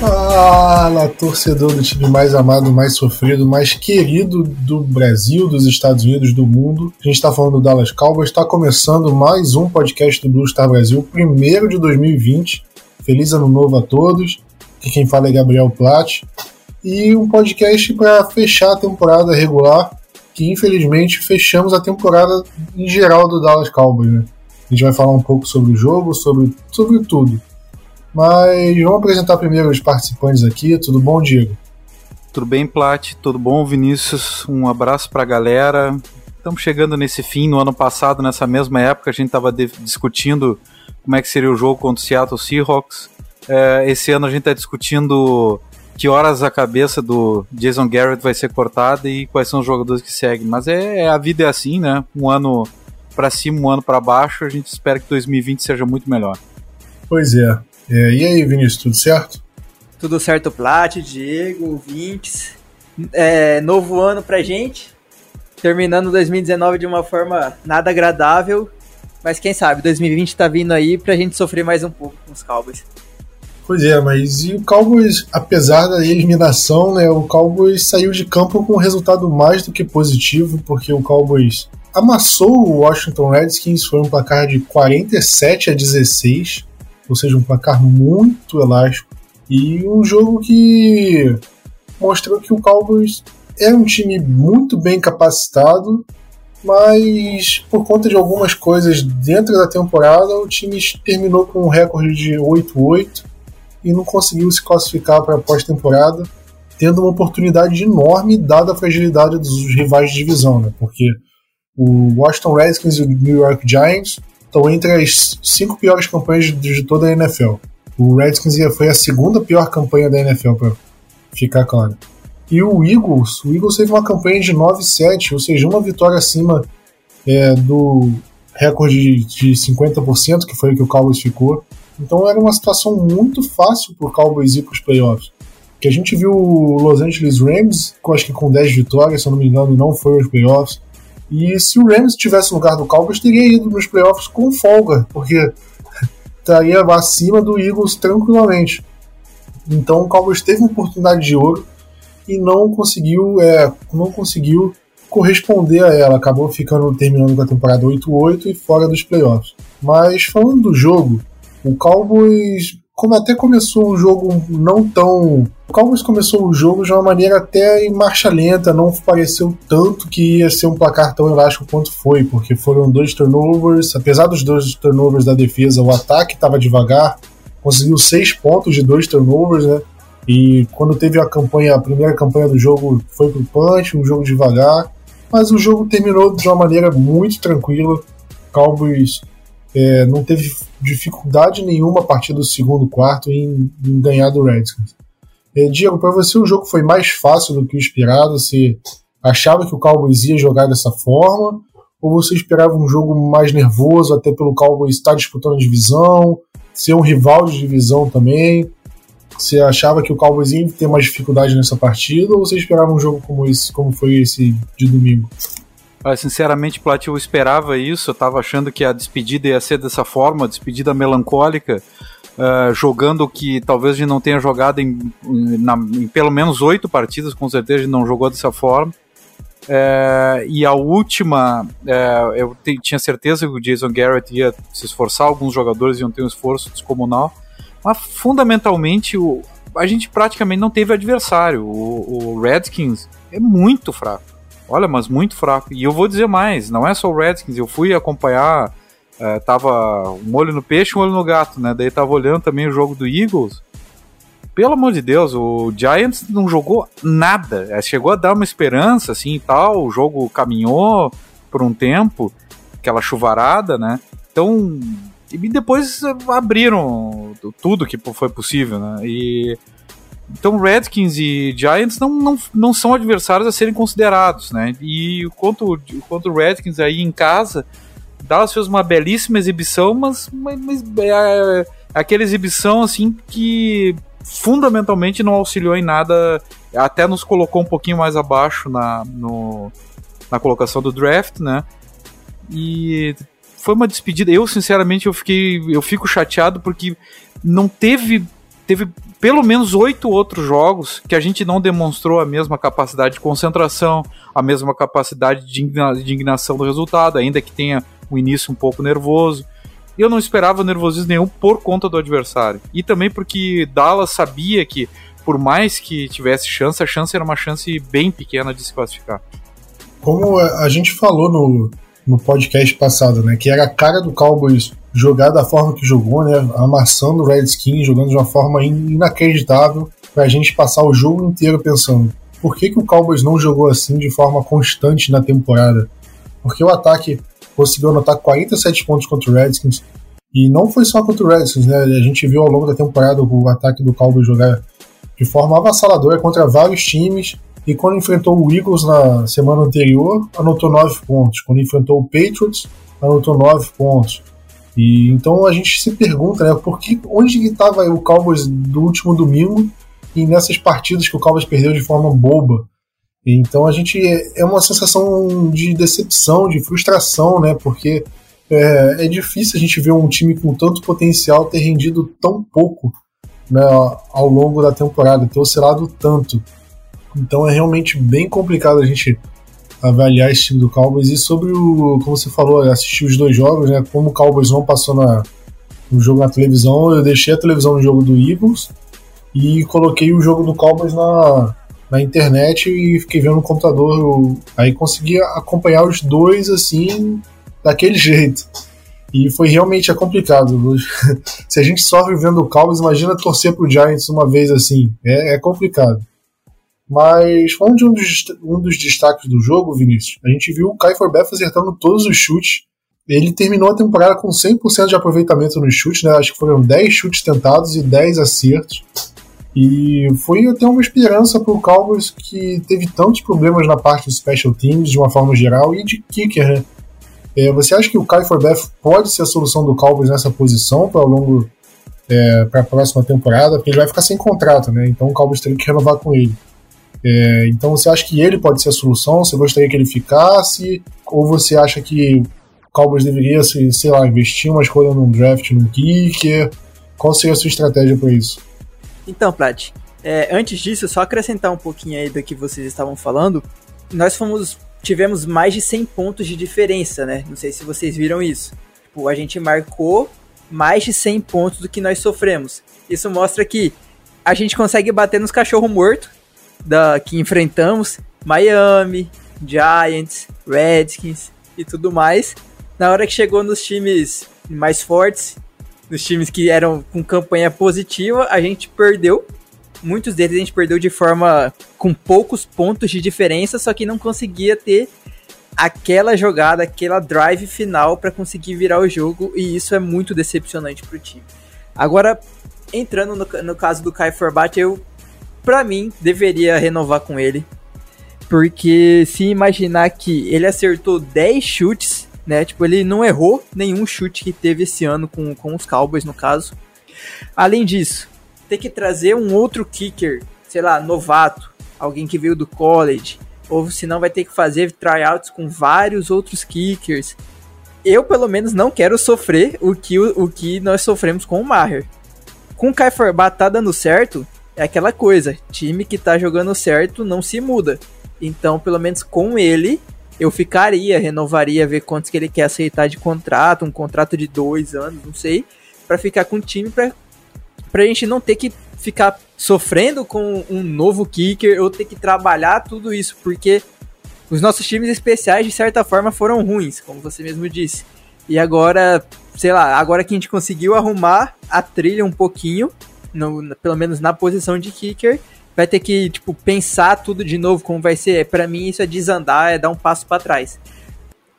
Fala, torcedor do time mais amado, mais sofrido, mais querido do Brasil, dos Estados Unidos, do mundo. A gente está falando do Dallas Cowboys. Está começando mais um podcast do Blue Star Brasil, primeiro de 2020. Feliz ano novo a todos. Aqui quem fala é Gabriel Platt. E um podcast para fechar a temporada regular, que infelizmente fechamos a temporada em geral do Dallas Cowboys. Né? A gente vai falar um pouco sobre o jogo, sobre, sobre tudo. Mas vamos apresentar primeiro os participantes aqui. Tudo bom, Diego? Tudo bem, Plat? Tudo bom, Vinícius? Um abraço para a galera. Estamos chegando nesse fim. No ano passado, nessa mesma época, a gente estava discutindo como é que seria o jogo contra o Seattle Seahawks. É, esse ano a gente está discutindo que horas a cabeça do Jason Garrett vai ser cortada e quais são os jogadores que seguem. Mas é, é a vida é assim, né? Um ano para cima, um ano para baixo. A gente espera que 2020 seja muito melhor. Pois é. É, e aí, Vinícius, tudo certo? Tudo certo, Plat, Diego, ouvintes. É, novo ano pra gente. Terminando 2019 de uma forma nada agradável. Mas quem sabe, 2020 tá vindo aí pra gente sofrer mais um pouco com os Cowboys. Pois é, mas e o Cowboys, apesar da eliminação, né, o Cowboys saiu de campo com um resultado mais do que positivo, porque o Cowboys amassou o Washington Redskins, foi um placar de 47 a 16 ou seja, um placar muito elástico. E um jogo que mostrou que o Cowboys é um time muito bem capacitado, mas por conta de algumas coisas dentro da temporada, o time terminou com um recorde de 8-8 e não conseguiu se classificar para a pós-temporada, tendo uma oportunidade enorme dada a fragilidade dos rivais de divisão, né? porque o Washington Redskins e o New York Giants estão entre as cinco piores campanhas de toda a NFL. O Redskins foi a segunda pior campanha da NFL, para ficar claro. E o Eagles, o Eagles teve uma campanha de 9-7, ou seja, uma vitória acima é, do recorde de 50%, que foi o que o Cowboys ficou. Então era uma situação muito fácil para o Cowboys ir para os playoffs. Que a gente viu o Los Angeles Rams, acho que com 10 vitórias, se eu não me engano, não foi aos playoffs. E se o Rams tivesse no lugar do Cowboys, teria ido nos playoffs com folga, porque estaria acima do Eagles tranquilamente. Então o Cowboys teve uma oportunidade de ouro e não conseguiu, é, não conseguiu corresponder a ela. Acabou ficando terminando com a temporada 8-8 e fora dos playoffs. Mas falando do jogo, o Cowboys como até começou o jogo não tão. Cowboys começou o jogo de uma maneira até em marcha lenta, não pareceu tanto que ia ser um placar tão elástico quanto foi, porque foram dois turnovers, apesar dos dois turnovers da defesa, o ataque estava devagar, conseguiu seis pontos de dois turnovers, né? E quando teve a campanha, a primeira campanha do jogo foi pro punch, um jogo devagar, mas o jogo terminou de uma maneira muito tranquila. Cowboys é, não teve dificuldade nenhuma a partir do segundo quarto em, em ganhar do Redskins. É, Diego, para você o jogo foi mais fácil do que o esperado? Você achava que o Cowboys ia jogar dessa forma? Ou você esperava um jogo mais nervoso, até pelo Cowboys estar disputando a divisão, ser um rival de divisão também? Você achava que o Cowboys ia ter mais dificuldade nessa partida? Ou você esperava um jogo como esse, como foi esse de domingo? Sinceramente, Plat, eu esperava isso. Eu estava achando que a despedida ia ser dessa forma, despedida melancólica, uh, jogando que talvez a gente não tenha jogado em, na, em pelo menos oito partidas, com certeza a gente não jogou dessa forma. Uh, e a última, uh, eu tinha certeza que o Jason Garrett ia se esforçar, alguns jogadores iam ter um esforço descomunal, mas fundamentalmente o, a gente praticamente não teve adversário. O, o Redskins é muito fraco. Olha, mas muito fraco. E eu vou dizer mais, não é só o Redskins, eu fui acompanhar, é, tava um olho no peixe, um olho no gato, né? Daí tava olhando também o jogo do Eagles. Pelo amor de Deus, o Giants não jogou nada. É, chegou a dar uma esperança, assim e tal. O jogo caminhou por um tempo, aquela chuvarada, né? Então, e depois abriram tudo que foi possível, né? E então Redskins e Giants não, não, não são adversários a serem considerados, né? E quanto quanto Redskins aí em casa, Dallas fez uma belíssima exibição, mas, mas, mas é, é, aquela exibição assim que fundamentalmente não auxiliou em nada, até nos colocou um pouquinho mais abaixo na, no, na colocação do draft, né? E foi uma despedida. Eu, sinceramente, eu fiquei. Eu fico chateado porque não teve. Teve pelo menos oito outros jogos que a gente não demonstrou a mesma capacidade de concentração, a mesma capacidade de indignação do resultado, ainda que tenha um início um pouco nervoso. Eu não esperava nervosismo nenhum por conta do adversário. E também porque Dallas sabia que, por mais que tivesse chance, a chance era uma chance bem pequena de se classificar. Como a gente falou no, no podcast passado, né? Que era a cara do Cowboys jogar da forma que jogou, né? Amassando o Redskins, jogando de uma forma inacreditável, pra gente passar o jogo inteiro pensando por que, que o Cowboys não jogou assim de forma constante na temporada? Porque o ataque conseguiu anotar 47 pontos contra o Redskins, e não foi só contra o Redskins, né? A gente viu ao longo da temporada o ataque do Cowboys jogar de forma avassaladora contra vários times, e quando enfrentou o Eagles na semana anterior, anotou 9 pontos. Quando enfrentou o Patriots, anotou 9 pontos. E então a gente se pergunta, né, por que, onde estava o Cowboys do último domingo e nessas partidas que o Cowboys perdeu de forma boba. Então a gente é uma sensação de decepção, de frustração, né, porque é, é difícil a gente ver um time com tanto potencial ter rendido tão pouco né, ao longo da temporada, ter oscilado tanto. Então é realmente bem complicado a gente avaliar esse time do Cowboys. E sobre o, como você falou, assistir os dois jogos, né? Como o Cowboys não passou na, no jogo na televisão, eu deixei a televisão no jogo do Eagles e coloquei o jogo do Cowboys na, na internet e fiquei vendo no computador. Eu, aí consegui acompanhar os dois assim, daquele jeito. E foi realmente é complicado. Se a gente sofre vendo o Cowboys, imagina torcer pro Giants uma vez assim. É, é complicado. Mas falando de um dos, um dos destaques do jogo, Vinícius, a gente viu o Kai Forbeff acertando todos os chutes. Ele terminou a temporada com 100% de aproveitamento nos chutes, né? Acho que foram 10 chutes tentados e 10 acertos. E foi até uma esperança para o Cowboys que teve tantos problemas na parte dos special teams, de uma forma geral, e de kicker, né? É, você acha que o Kai Forbeff pode ser a solução do Cowboys nessa posição para longo é, para a próxima temporada? Porque ele vai ficar sem contrato, né? Então o Cowboys teria que renovar com ele. É, então você acha que ele pode ser a solução? Você gostaria que ele ficasse? Ou você acha que o Cowboys deveria, sei lá, investir uma escolha num draft, num kicker? Qual seria a sua estratégia para isso? Então, Plat, é, antes disso, só acrescentar um pouquinho aí do que vocês estavam falando. Nós fomos tivemos mais de 100 pontos de diferença, né? Não sei se vocês viram isso. Tipo, a gente marcou mais de 100 pontos do que nós sofremos. Isso mostra que a gente consegue bater nos cachorro morto da, que enfrentamos, Miami, Giants, Redskins e tudo mais. Na hora que chegou nos times mais fortes, nos times que eram com campanha positiva, a gente perdeu. Muitos deles a gente perdeu de forma com poucos pontos de diferença, só que não conseguia ter aquela jogada, aquela drive final para conseguir virar o jogo, e isso é muito decepcionante para o time. Agora, entrando no, no caso do Kai Forbat, eu para mim, deveria renovar com ele. Porque se imaginar que ele acertou 10 chutes, né? Tipo, ele não errou nenhum chute que teve esse ano com, com os Cowboys, no caso. Além disso, ter que trazer um outro kicker, sei lá, novato, alguém que veio do college, ou senão vai ter que fazer tryouts com vários outros kickers. Eu, pelo menos, não quero sofrer o que, o, o que nós sofremos com o Maher. Com o Kai Forbat tá dando certo, é aquela coisa, time que tá jogando certo não se muda. Então, pelo menos com ele, eu ficaria, renovaria, ver quantos que ele quer aceitar de contrato, um contrato de dois anos, não sei, para ficar com o time para pra gente não ter que ficar sofrendo com um novo kicker ou ter que trabalhar tudo isso, porque os nossos times especiais, de certa forma, foram ruins, como você mesmo disse. E agora, sei lá, agora que a gente conseguiu arrumar a trilha um pouquinho, no, pelo menos na posição de kicker, vai ter que, tipo, pensar tudo de novo como vai ser. Para mim, isso é desandar, é dar um passo para trás.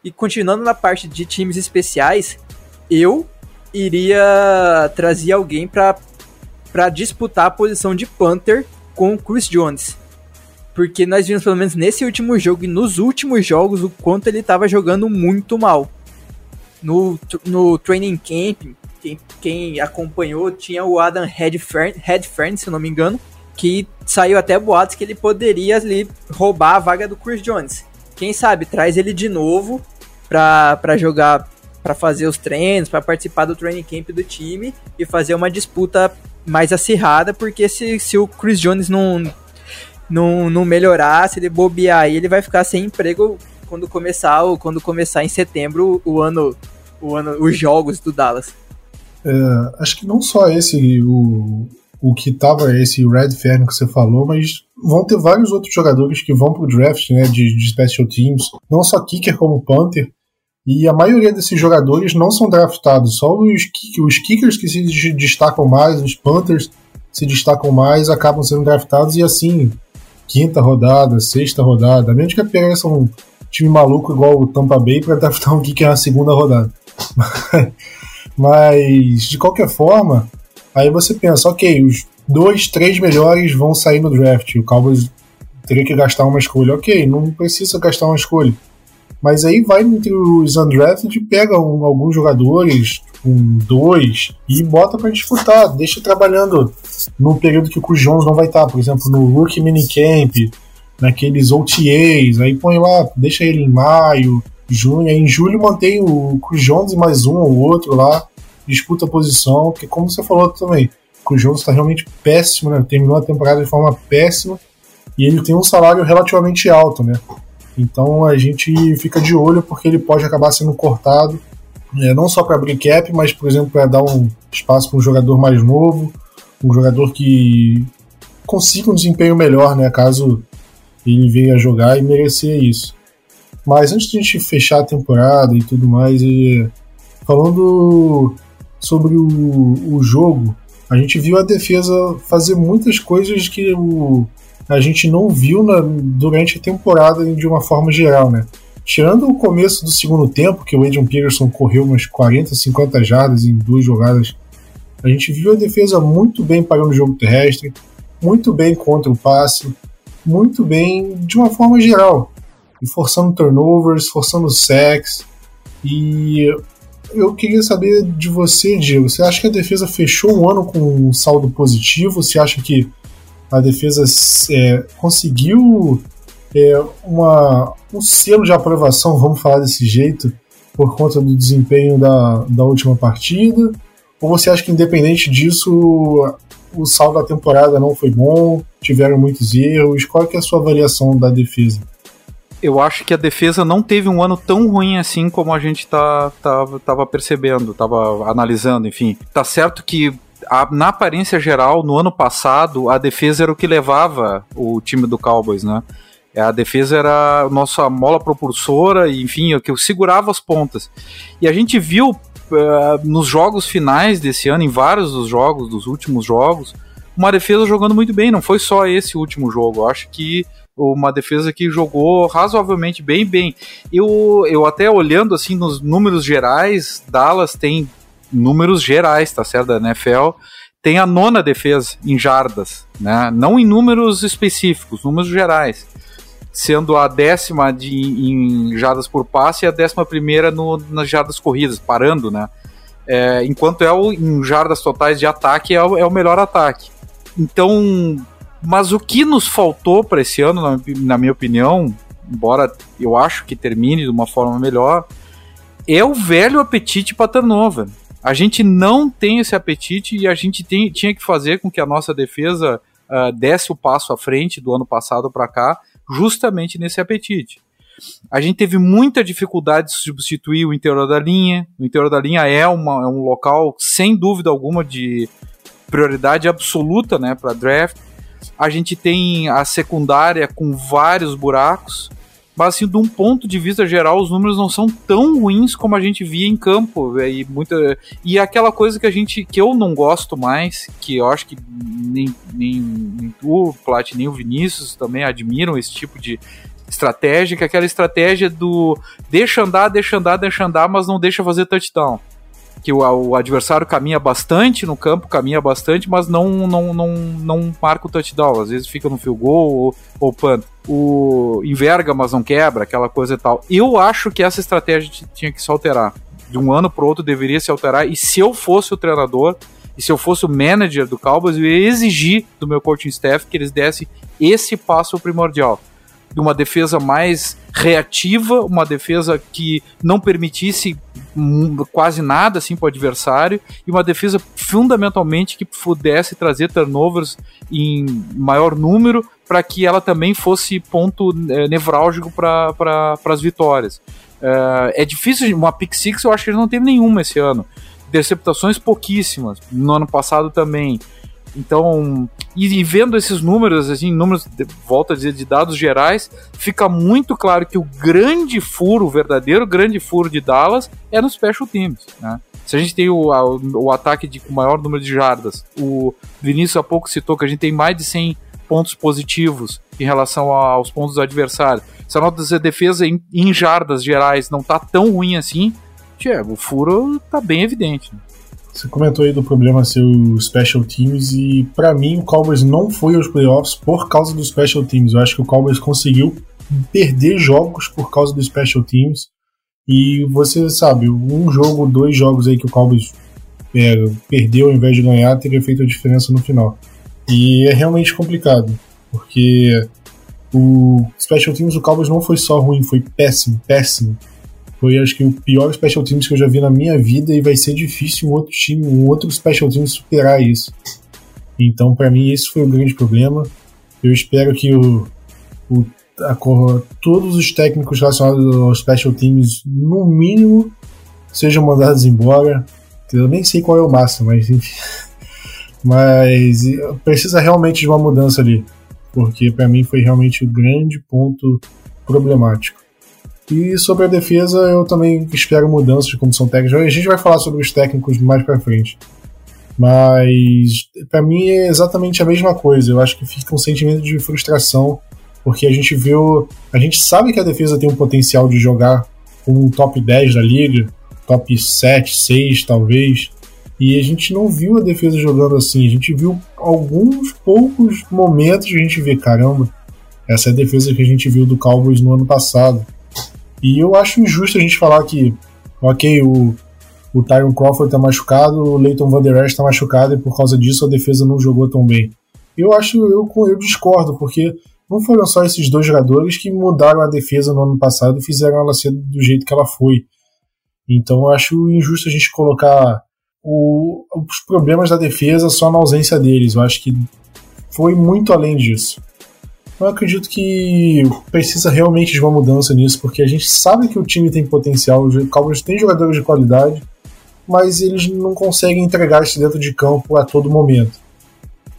E continuando na parte de times especiais, eu iria trazer alguém para para disputar a posição de punter com o Chris Jones. Porque nós vimos, pelo menos nesse último jogo e nos últimos jogos, o quanto ele estava jogando muito mal. No, no training camp, quem, quem acompanhou, tinha o Adam Redfern, Redfern, se não me engano, que saiu até boatos que ele poderia ali roubar a vaga do Chris Jones. Quem sabe, traz ele de novo para jogar, para fazer os treinos, para participar do training camp do time e fazer uma disputa mais acirrada, porque se, se o Chris Jones não, não, não melhorar, se ele bobear aí, ele vai ficar sem emprego quando começar, quando começar em setembro o ano, o ano os jogos do Dallas. É, acho que não só esse o, o que tava esse Red Fern que você falou, mas vão ter vários outros jogadores que vão pro draft, né, de, de special teams, não só kicker como punter, e a maioria desses jogadores não são draftados, só os, os kickers que se destacam mais, os punters se destacam mais, acabam sendo draftados. E assim, quinta rodada, sexta rodada, a menos que apareça um time maluco igual o Tampa Bay para draftar um kicker na segunda rodada. Mas, de qualquer forma, aí você pensa, ok, os dois, três melhores vão sair no draft, o Cowboys teria que gastar uma escolha. Ok, não precisa gastar uma escolha. Mas aí vai entre os undrafted, pega um, alguns jogadores, um, dois, e bota para disputar. Deixa trabalhando no período que o Chris Jones não vai estar, por exemplo, no Rookie Minicamp, naqueles OTAs, aí põe lá, deixa ele em maio, junho, aí em julho mantém o Chris Jones e mais um ou outro lá, disputa posição, porque como você falou também, o Jones está realmente péssimo, né? terminou a temporada de forma péssima, e ele tem um salário relativamente alto, né? Então a gente fica de olho porque ele pode acabar sendo cortado, é, não só para abrir cap, mas, por exemplo, para dar um espaço para um jogador mais novo, um jogador que consiga um desempenho melhor, né, caso ele venha jogar e merecer isso. Mas antes de a gente fechar a temporada e tudo mais, e falando sobre o, o jogo, a gente viu a defesa fazer muitas coisas que o, a gente não viu na, durante a temporada de uma forma geral, né? Tirando o começo do segundo tempo, que o Adrian Peterson correu umas 40, 50 jardas em duas jogadas, a gente viu a defesa muito bem parando o jogo terrestre, muito bem contra o passe, muito bem de uma forma geral, e forçando turnovers, forçando sacks. E eu queria saber de você, Diego, você acha que a defesa fechou o ano com um saldo positivo? Você acha que a defesa é, conseguiu é, uma, um selo de aprovação, vamos falar desse jeito, por conta do desempenho da, da última partida? Ou você acha que, independente disso, o saldo da temporada não foi bom, tiveram muitos erros? Qual é, é a sua avaliação da defesa? Eu acho que a defesa não teve um ano tão ruim assim como a gente tá, tá, tava percebendo, tava analisando, enfim. Tá certo que a, na aparência geral, no ano passado, a defesa era o que levava o time do Cowboys, né? A defesa era a nossa mola propulsora, enfim, o que segurava as pontas. E a gente viu uh, nos jogos finais desse ano, em vários dos jogos, dos últimos jogos, uma defesa jogando muito bem. Não foi só esse último jogo. Eu acho que uma defesa que jogou razoavelmente bem, bem. Eu, eu até olhando assim nos números gerais, Dallas tem números gerais, tá certo, da NFL, tem a nona defesa em jardas, né? Não em números específicos, números gerais. Sendo a décima de, em jardas por passe e a décima primeira no, nas jardas corridas, parando, né? É, enquanto é o, em jardas totais de ataque é o, é o melhor ataque. Então, mas o que nos faltou para esse ano, na, minha opinião, embora eu acho que termine de uma forma melhor, é o velho apetite para turnover. A gente não tem esse apetite e a gente tem, tinha que fazer com que a nossa defesa uh, desse o passo à frente do ano passado para cá, justamente nesse apetite. A gente teve muita dificuldade de substituir o interior da linha. O interior da linha é, uma, é um local, sem dúvida alguma, de, prioridade absoluta, né, para draft. A gente tem a secundária com vários buracos, mas assim, de um ponto de vista geral, os números não são tão ruins como a gente via em campo. E, muita, e aquela coisa que a gente que eu não gosto mais, que eu acho que nem, nem, nem tu, Plat, nem o Vinícius também admiram esse tipo de estratégia, que é aquela estratégia do deixa andar, deixa andar, deixa andar, mas não deixa fazer touchdown que o, o, adversário caminha bastante no campo, caminha bastante, mas não não, não, não marca o touchdown. Às vezes fica no field goal ou, ou punt. O enverga, mas não quebra, aquela coisa e tal. Eu acho que essa estratégia tinha que se alterar. De um ano para outro deveria se alterar. E se eu fosse o treinador, e se eu fosse o manager do Cowboys, eu ia exigir do meu coaching staff que eles dessem esse passo primordial de uma defesa mais reativa, uma defesa que não permitisse quase nada assim para o adversário e uma defesa fundamentalmente que pudesse trazer turnovers em maior número para que ela também fosse ponto é, nevrálgico para pra, as vitórias. É, é difícil, uma pick six eu acho que ele não teve nenhuma esse ano. Deceptações pouquíssimas, no ano passado também. Então, e, e, vendo esses números, assim, números, de, volta a dizer, de dados gerais, fica muito claro que o grande furo, o verdadeiro grande furo de Dallas é no special teams, né? Se a gente tem o, a, o ataque de, com maior número de jardas, o Vinícius há pouco citou que a gente tem mais de 100 pontos positivos em relação aos pontos do adversário. Se a nossa defesa em, em jardas gerais não tá tão ruim assim, Tiago, o furo tá bem evidente. Né? Você comentou aí do problema ser o Special Teams e para mim o Cowboys não foi aos playoffs por causa do Special Teams. Eu acho que o Cowboys conseguiu perder jogos por causa do Special Teams e você sabe, um jogo, dois jogos aí que o Cowboys é, perdeu ao invés de ganhar teria feito a diferença no final. E é realmente complicado, porque o Special Teams do Cowboys não foi só ruim, foi péssimo, péssimo. Foi, acho que, o pior special teams que eu já vi na minha vida e vai ser difícil um outro time, um outro special team superar isso. Então, para mim, esse foi o grande problema. Eu espero que o, o a, todos os técnicos relacionados aos special teams, no mínimo, sejam mandados embora. Eu nem sei qual é o máximo, mas enfim. Mas precisa realmente de uma mudança ali, porque para mim foi realmente o grande ponto problemático. E sobre a defesa, eu também espero mudanças de comissão técnica. A gente vai falar sobre os técnicos mais para frente. Mas para mim é exatamente a mesma coisa. Eu acho que fica um sentimento de frustração, porque a gente viu, a gente sabe que a defesa tem um potencial de jogar com um top 10 da liga, top 7, 6 talvez. E a gente não viu a defesa jogando assim. A gente viu alguns poucos momentos a gente vê, caramba, essa é a defesa que a gente viu do Cowboys no ano passado. E eu acho injusto a gente falar que, ok, o, o Tyron Crawford tá machucado, o Leighton Van Der Esch tá machucado e por causa disso a defesa não jogou tão bem. Eu acho, eu, eu discordo, porque não foram só esses dois jogadores que mudaram a defesa no ano passado e fizeram ela ser do jeito que ela foi. Então eu acho injusto a gente colocar o, os problemas da defesa só na ausência deles. Eu acho que foi muito além disso. Eu acredito que precisa realmente de uma mudança nisso, porque a gente sabe que o time tem potencial, o Cowboys tem jogadores de qualidade, mas eles não conseguem entregar isso dentro de campo a todo momento.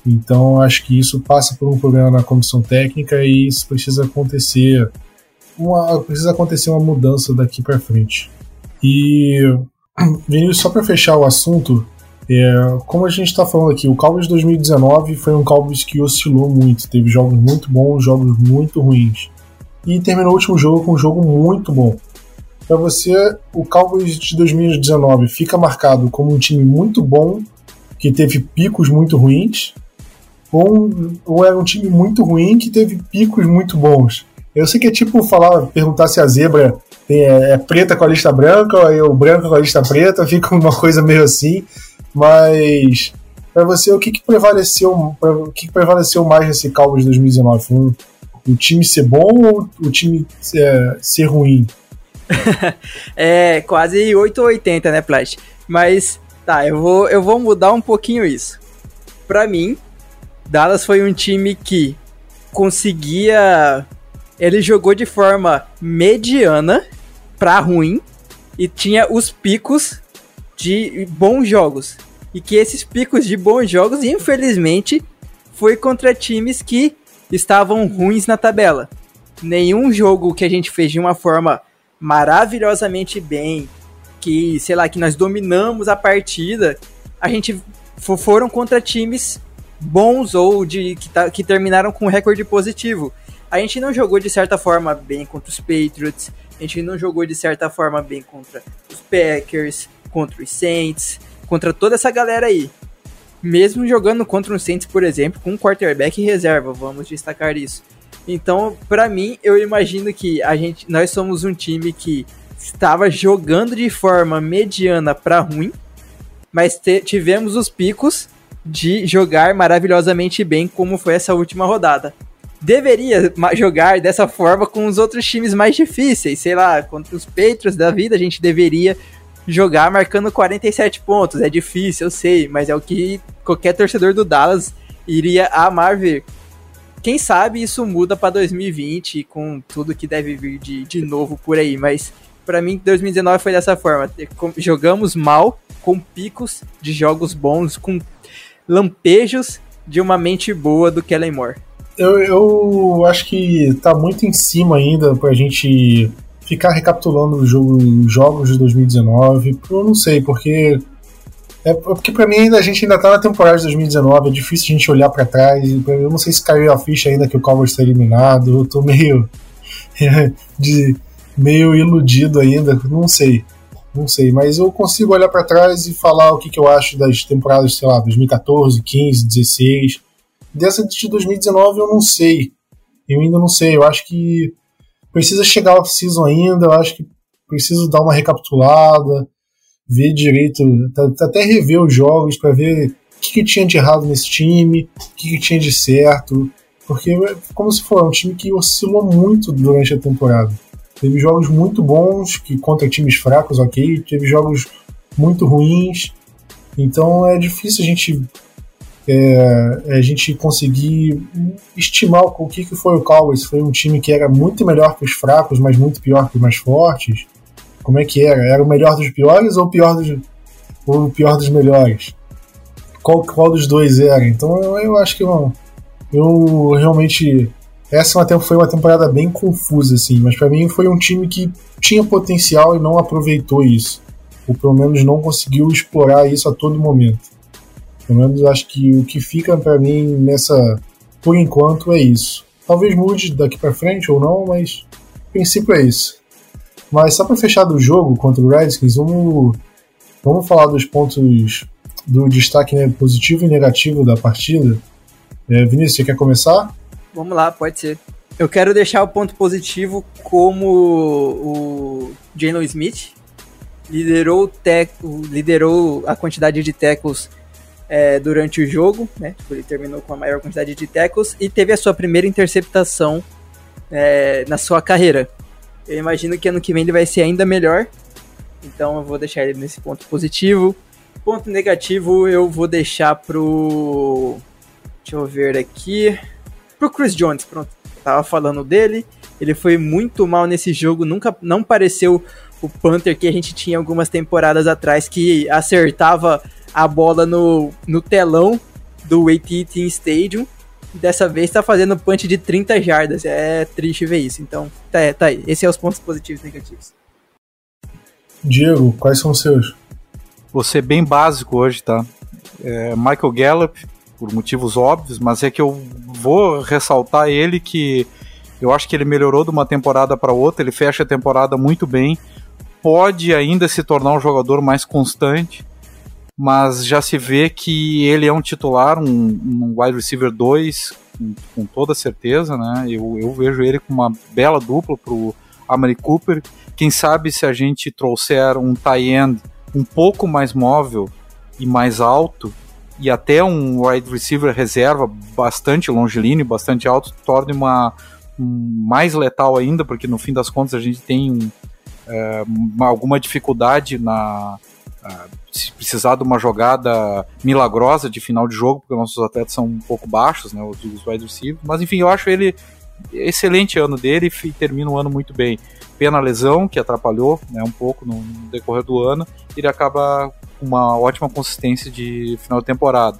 Então acho que isso passa por um problema na comissão técnica e isso precisa acontecer uma, precisa acontecer uma mudança daqui para frente. E Vinícius, só para fechar o assunto, é, como a gente está falando aqui, o Cowboys 2019 foi um Cowboys que oscilou muito, teve jogos muito bons, jogos muito ruins. E terminou o último jogo com um jogo muito bom. Para você, o Cowboys de 2019 fica marcado como um time muito bom, que teve picos muito ruins, ou, ou era um time muito ruim que teve picos muito bons? Eu sei que é tipo falar, perguntar se a zebra é, é preta com a lista branca ou o branco com a lista preta, fica uma coisa meio assim. Mas para você, o que, que prevaleceu, o que, que, prevaleceu mais nesse Cowboys de 2019? Foi um, o time ser bom ou o time é, ser ruim? é quase 880, né, Flash? Mas tá, eu vou, eu vou mudar um pouquinho isso. Para mim, Dallas foi um time que conseguia. Ele jogou de forma mediana para ruim e tinha os picos de bons jogos. e que esses picos de bons jogos, infelizmente, foi contra times que estavam ruins na tabela. Nenhum jogo que a gente fez de uma forma maravilhosamente bem, que, sei lá, que nós dominamos a partida, a gente foram contra times bons ou de que, tá, que terminaram com recorde positivo. A gente não jogou de certa forma bem contra os Patriots, a gente não jogou de certa forma bem contra os Packers, contra os Saints, contra toda essa galera aí. Mesmo jogando contra os Saints, por exemplo, com um quarterback reserva, vamos destacar isso. Então, para mim, eu imagino que a gente, nós somos um time que estava jogando de forma mediana para ruim, mas tivemos os picos de jogar maravilhosamente bem, como foi essa última rodada. Deveria jogar dessa forma com os outros times mais difíceis, sei lá, contra os Patriots da vida, a gente deveria jogar marcando 47 pontos. É difícil, eu sei, mas é o que qualquer torcedor do Dallas iria amar ver. Quem sabe isso muda para 2020 com tudo que deve vir de, de novo por aí, mas para mim 2019 foi dessa forma. Jogamos mal com picos de jogos bons, com lampejos de uma mente boa do Kellen Moore. Eu, eu acho que tá muito em cima ainda pra gente ficar recapitulando os jogo, jogos de 2019. Eu não sei, porque. É porque pra mim ainda a gente ainda tá na temporada de 2019, é difícil a gente olhar para trás. Eu não sei se caiu a ficha ainda que o Cowboys está eliminado. Eu tô meio. de, meio iludido ainda, não sei. Não sei, mas eu consigo olhar para trás e falar o que, que eu acho das temporadas, sei lá, 2014, 15, 16. Dessa de 2019 eu não sei. Eu ainda não sei. Eu acho que precisa chegar ao season ainda. Eu acho que preciso dar uma recapitulada, ver direito, até rever os jogos para ver o que, que, tinha de errado nesse time, o que, que tinha de certo. Porque, é como se for, é um time que oscilou muito durante a temporada. Teve jogos muito bons que contra times fracos, ok. Teve jogos muito ruins. Então é difícil a gente é, a gente conseguir estimar o que, que foi o Cowboys. Foi um time que era muito melhor que os fracos, mas muito pior que os mais fortes. Como é que era? Era o melhor dos piores ou o pior dos, ou o pior dos melhores? Qual, qual dos dois era? Então eu, eu acho que não. Eu realmente essa é foi uma temporada bem confusa, assim, mas para mim foi um time que tinha potencial e não aproveitou isso. Ou pelo menos não conseguiu explorar isso a todo momento. Pelo menos acho que o que fica para mim nessa, por enquanto, é isso. Talvez mude daqui para frente ou não, mas o princípio é isso. Mas só para fechar do jogo contra o Redskins, vamos, vamos falar dos pontos do destaque né, positivo e negativo da partida. É, Vinícius, você quer começar? Vamos lá, pode ser. Eu quero deixar o ponto positivo como o Jalen Smith liderou, teco, liderou a quantidade de tackles é, durante o jogo, né? Tipo, ele terminou com a maior quantidade de tackles e teve a sua primeira interceptação é, na sua carreira. Eu imagino que ano que vem ele vai ser ainda melhor. Então eu vou deixar ele nesse ponto positivo. Ponto negativo eu vou deixar pro. Deixa eu ver aqui pro Chris Jones, pronto. Tava falando dele, ele foi muito mal nesse jogo, nunca não pareceu o Panther que a gente tinha algumas temporadas atrás que acertava a bola no, no telão do AT&T Stadium. Dessa vez tá fazendo punch de 30 jardas. É triste ver isso. Então, tá, tá aí. Esses são os pontos positivos e negativos. Diego, quais são os seus? Vou ser bem básico hoje, tá? É Michael Gallup, por motivos óbvios, mas é que eu vou ressaltar ele que eu acho que ele melhorou de uma temporada para outra, ele fecha a temporada muito bem, pode ainda se tornar um jogador mais constante, mas já se vê que ele é um titular, um, um wide receiver 2, com, com, toda certeza, né? Eu, eu vejo ele com uma bela dupla pro Amari Cooper. Quem sabe se a gente trouxer um tie end um pouco mais móvel e mais alto, e até um wide receiver reserva bastante longilíneo, bastante alto, torne uma um, mais letal ainda, porque no fim das contas a gente tem é, uma, alguma dificuldade na se precisar de uma jogada milagrosa de final de jogo, porque nossos atletas são um pouco baixos, né, os wide receivers, mas enfim, eu acho ele excelente ano dele e termina o ano muito bem. Pena a lesão, que atrapalhou né, um pouco no, no decorrer do ano, ele acaba uma ótima consistência de final de temporada.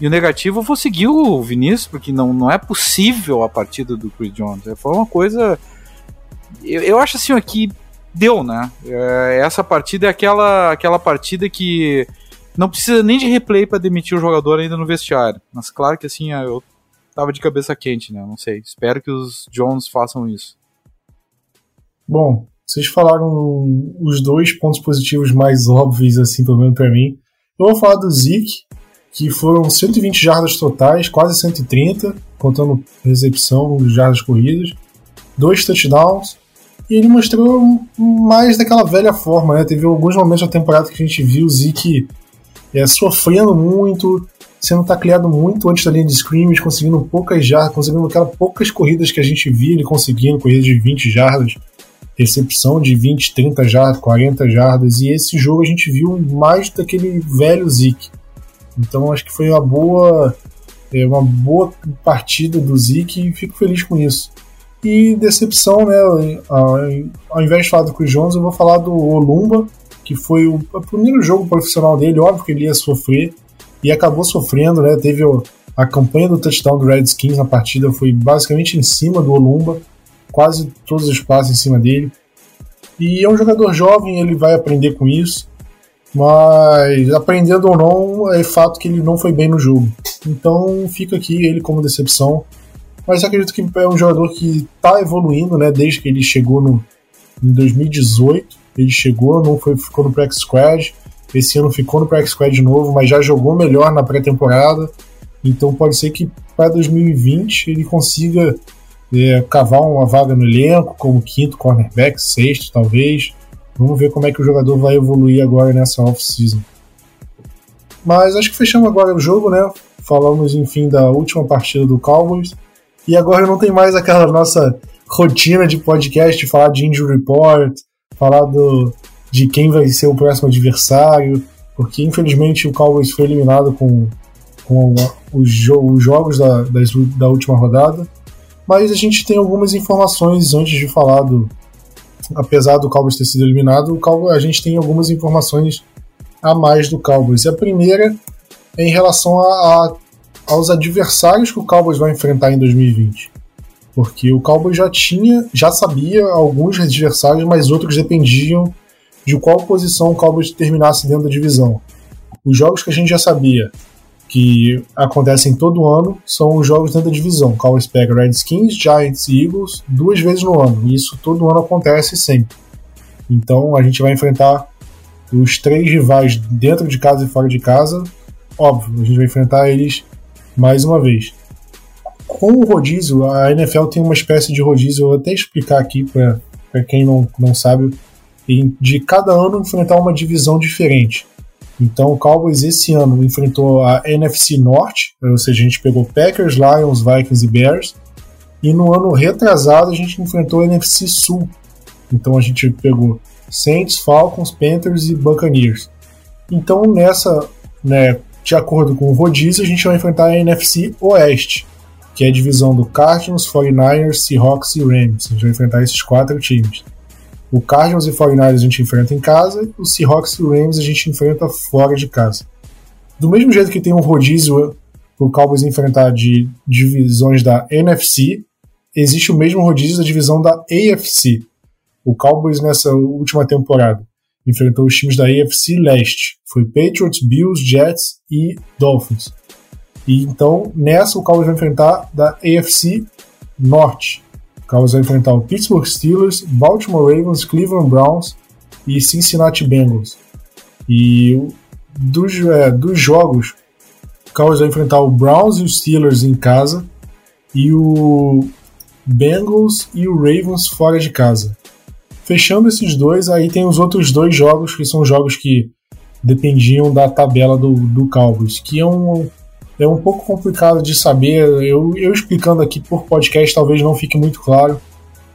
E o negativo eu vou seguir o Vinícius, porque não, não é possível a partida do Chris Jones. Foi uma coisa. Eu, eu acho assim aqui deu, né? É, essa partida é aquela, aquela partida que não precisa nem de replay para demitir o jogador ainda no vestiário. Mas claro que assim, eu tava de cabeça quente, né? Não sei. Espero que os Jones façam isso. Bom, vocês falaram os dois pontos positivos mais óbvios, assim, pelo menos pra mim. Eu vou falar do Zeke, que foram 120 jardas totais, quase 130, contando recepção, jardas corridas, dois touchdowns, e ele mostrou mais daquela velha forma, né? Teve alguns momentos da temporada que a gente viu o Zeke é, sofrendo muito, sendo tacleado muito antes da linha de scrimmage, conseguindo poucas jardas, conseguindo aquelas poucas corridas que a gente via ele conseguindo, corridas de 20 jardas, recepção de 20, 30 jardas, 40 jardas, e esse jogo a gente viu mais daquele velho Zeke. Então acho que foi uma boa, é, uma boa partida do Zeke e fico feliz com isso. E decepção, né? Ao invés de falar do Chris Jones, eu vou falar do Olumba, que foi o, primeiro jogo profissional dele. Óbvio que ele ia sofrer e acabou sofrendo, né? Teve a campanha do touchdown do Redskins na partida, foi basicamente em cima do Olumba, quase todos os passos em cima dele. E é um jogador jovem, ele vai aprender com isso, mas aprendendo ou não, é fato que ele não foi bem no jogo. Então fica aqui ele como decepção mas acredito que é um jogador que está evoluindo, né? Desde que ele chegou no, em 2018. Ele chegou, não foi, ficou no Practice Squad. Esse ano ficou no Practice Squad de novo, mas já jogou melhor na pré-temporada. Então pode ser que para 2020 ele consiga é, cavar uma vaga no elenco, como quinto cornerback, sexto talvez. Vamos ver como é que o jogador vai evoluir agora nessa off-season. Mas acho que fechamos agora o jogo, né? Falamos, enfim, da última partida do Cowboys. E agora não tem mais aquela nossa rotina de podcast, falar de injury report, falar do, de quem vai ser o próximo adversário, porque infelizmente o Cowboys foi eliminado com, com os, jo os jogos da, da, da última rodada. Mas a gente tem algumas informações antes de falar do. Apesar do Cowboys ter sido eliminado, o Cowboys, a gente tem algumas informações a mais do Cowboys. E a primeira é em relação a, a aos adversários que o Cowboys vai enfrentar em 2020. Porque o Cowboys já tinha, já sabia alguns adversários, mas outros dependiam de qual posição o Cowboys terminasse dentro da divisão. Os jogos que a gente já sabia que acontecem todo ano são os jogos dentro da divisão. O Cowboys pega Redskins, Giants e Eagles duas vezes no ano. E isso todo ano acontece sempre. Então a gente vai enfrentar os três rivais dentro de casa e fora de casa. Óbvio, a gente vai enfrentar eles mais uma vez. Com o rodízio, a NFL tem uma espécie de rodízio, eu vou até explicar aqui para quem não, não sabe, de cada ano enfrentar uma divisão diferente. Então o Cowboys esse ano enfrentou a NFC Norte, ou seja, a gente pegou Packers, Lions, Vikings e Bears. E no ano retrasado a gente enfrentou a NFC Sul. Então a gente pegou Saints, Falcons, Panthers e Buccaneers. Então nessa, né, de acordo com o rodízio, a gente vai enfrentar a NFC Oeste, que é a divisão do Cardinals, 49ers, Seahawks e Rams. A gente vai enfrentar esses quatro times. O Cardinals e 49ers a gente enfrenta em casa, o Seahawks e o Rams a gente enfrenta fora de casa. Do mesmo jeito que tem um rodízio para o Cowboys enfrentar de divisões da NFC, existe o mesmo rodízio da divisão da AFC. O Cowboys nessa última temporada enfrentou os times da AFC Leste. Foi Patriots, Bills, Jets e Dolphins. E então, nessa, o Cowboys vai enfrentar da AFC Norte. O Cowboys vai enfrentar o Pittsburgh Steelers, Baltimore Ravens, Cleveland Browns e Cincinnati Bengals. E dos, é, dos jogos, o Cowboys vai enfrentar o Browns e os Steelers em casa e o Bengals e o Ravens fora de casa. Fechando esses dois, aí tem os outros dois jogos que são jogos que dependiam da tabela do, do Cowboys, que é um, é um pouco complicado de saber. Eu, eu explicando aqui por podcast talvez não fique muito claro,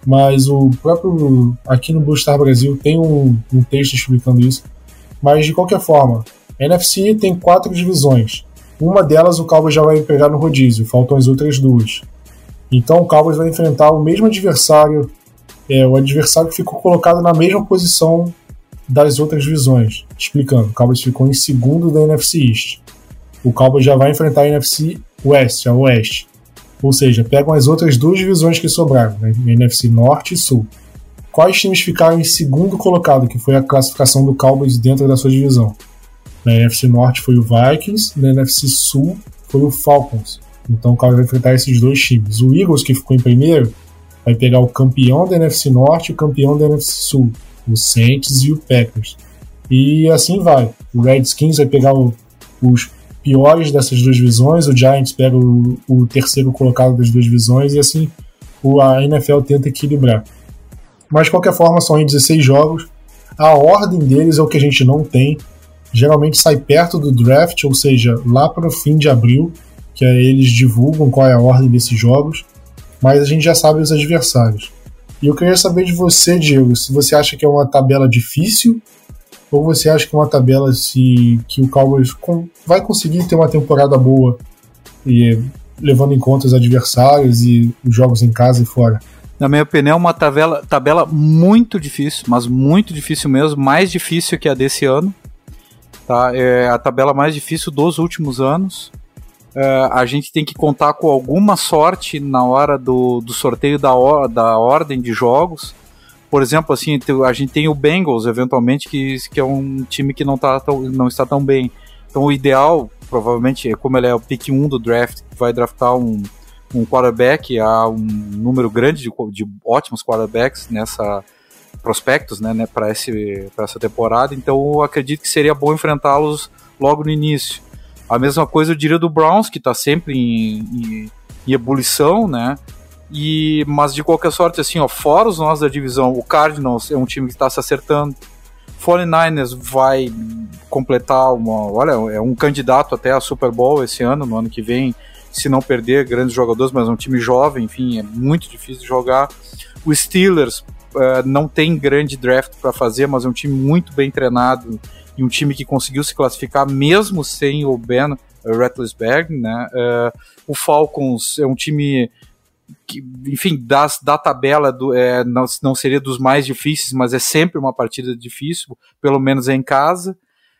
mas o próprio aqui no Blue Star Brasil tem um, um texto explicando isso. Mas de qualquer forma, a NFC tem quatro divisões. Uma delas o Cowboys já vai pegar no rodízio, faltam as outras duas. Então o Cowboys vai enfrentar o mesmo adversário é, o adversário ficou colocado na mesma posição das outras divisões. Explicando, o Cowboys ficou em segundo da NFC East. O Cowboys já vai enfrentar a NFC West, a Oeste. Ou seja, pegam as outras duas divisões que sobraram, né? NFC Norte e Sul. Quais times ficaram em segundo colocado, que foi a classificação do Cowboys dentro da sua divisão? Na NFC Norte foi o Vikings, na NFC Sul foi o Falcons. Então o Cowboys vai enfrentar esses dois times. O Eagles, que ficou em primeiro, vai pegar o campeão da NFC Norte e o campeão da NFC Sul, o Saints e o Packers. E assim vai. O Redskins vai pegar o, os piores dessas duas divisões, o Giants pega o, o, terceiro colocado das duas divisões e assim o, a NFL tenta equilibrar. Mas de qualquer forma, são 16 jogos. A ordem deles é o que a gente não tem. Geralmente sai perto do draft, ou seja, lá para o fim de abril, que é, eles divulgam qual é a ordem desses jogos. Mas a gente já sabe os adversários. E eu queria saber de você, Diego, se você acha que é uma tabela difícil ou você acha que é uma tabela se, que o Cowboys com, vai conseguir ter uma temporada boa e levando em conta os adversários e os jogos em casa e fora? Na minha opinião, é uma tabela, tabela muito difícil, mas muito difícil mesmo, mais difícil que a desse ano. Tá? É a tabela mais difícil dos últimos anos. Uh, a gente tem que contar com alguma sorte na hora do, do sorteio da, or, da ordem de jogos. Por exemplo, assim, a gente tem o Bengals, eventualmente, que, que é um time que não, tá tão, não está tão bem. Então o ideal, provavelmente, como ele é o pick 1 do draft, vai draftar um, um quarterback, há um número grande de, de ótimos quarterbacks nessa prospectos né, né, para essa temporada, então eu acredito que seria bom enfrentá-los logo no início. A mesma coisa eu diria do Browns, que está sempre em, em, em, ebulição, né? E, mas de qualquer sorte, assim, ó, fora os nós da divisão, o Cardinals é um time que está se acertando. 49ers vai completar uma. Olha, é um candidato até a Super Bowl esse ano, no ano que vem, se não perder grandes jogadores, mas é um time jovem, enfim, é muito difícil de jogar. O Steelers uh, não tem grande draft para fazer, mas é um time muito bem treinado e um time que conseguiu se classificar mesmo sem o Ben Rattlesberg, né? Uh, o Falcons é um time que, enfim, das, da tabela do, é, não, não seria dos mais difíceis, mas é sempre uma partida difícil, pelo menos em casa.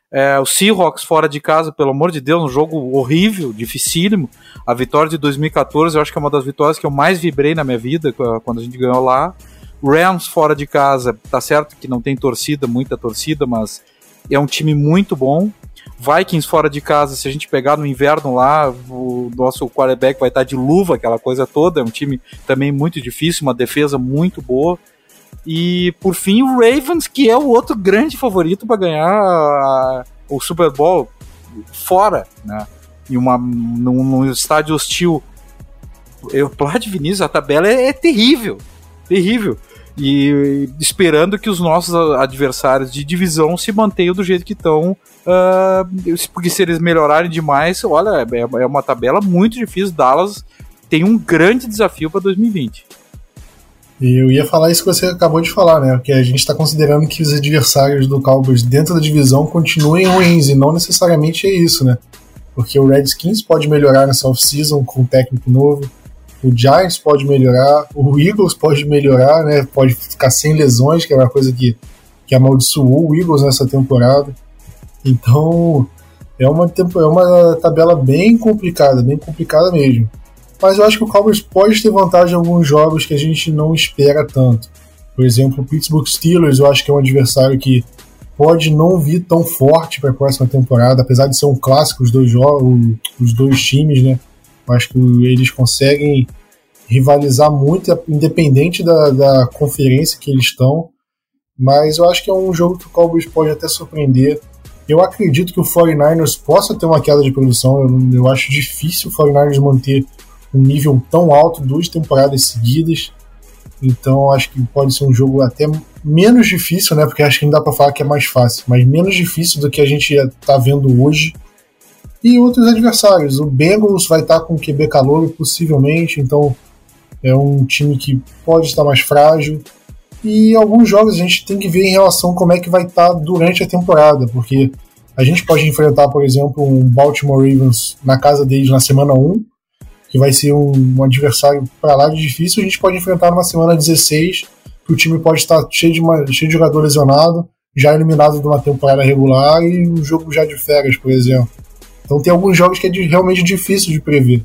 É, o Seahawks fora de casa, pelo amor de Deus, um jogo horrível, dificílimo. A vitória de 2014, eu acho que é uma das vitórias que eu mais vibrei na minha vida quando a gente ganhou lá. Rams fora de casa, tá certo que não tem torcida, muita torcida, mas é um time muito bom. Vikings fora de casa, se a gente pegar no inverno lá, o nosso quarterback vai estar de luva, aquela coisa toda. É um time também muito difícil, uma defesa muito boa. E por fim, o Ravens, que é o outro grande favorito para ganhar o Super Bowl fora, né? Em uma, num, num estádio hostil. Eu, Plat Vinícius, a tabela é, é terrível. Terrível e esperando que os nossos adversários de divisão se mantenham do jeito que estão, uh, porque se eles melhorarem demais, olha, é, é uma tabela muito difícil. Dallas tem um grande desafio para 2020. Eu ia falar isso que você acabou de falar, né? Que a gente está considerando que os adversários do Cowboys dentro da divisão continuem ruins, e não necessariamente é isso, né? Porque o Redskins pode melhorar nessa off-season com um técnico novo, o Giants pode melhorar, o Eagles pode melhorar, né? Pode ficar sem lesões, que é uma coisa que, que amaldiçoou o Eagles nessa temporada. Então, é uma, é uma tabela bem complicada, bem complicada mesmo. Mas eu acho que o Cowboys pode ter vantagem em alguns jogos que a gente não espera tanto. Por exemplo, o Pittsburgh Steelers, eu acho que é um adversário que pode não vir tão forte para a próxima temporada, apesar de ser um clássico os dois jogos, os dois times, né? Acho que eles conseguem rivalizar muito, independente da, da conferência que eles estão. Mas eu acho que é um jogo que o Cowboys pode até surpreender. Eu acredito que o 49ers possa ter uma queda de produção. Eu, eu acho difícil o 49ers manter um nível tão alto duas temporadas seguidas. Então acho que pode ser um jogo até menos difícil, né? Porque acho que não dá para falar que é mais fácil, mas menos difícil do que a gente está vendo hoje e outros adversários. O Bengals vai estar com o QB calor, possivelmente, então é um time que pode estar mais frágil. E alguns jogos a gente tem que ver em relação como é que vai estar durante a temporada, porque a gente pode enfrentar, por exemplo, um Baltimore Ravens na casa deles na semana 1, que vai ser um, um adversário para lá de difícil. A gente pode enfrentar numa semana 16, que o time pode estar cheio de, cheio de jogador lesionado, já eliminado de uma temporada regular e um jogo já de férias, por exemplo. Então tem alguns jogos que é de, realmente difícil de prever.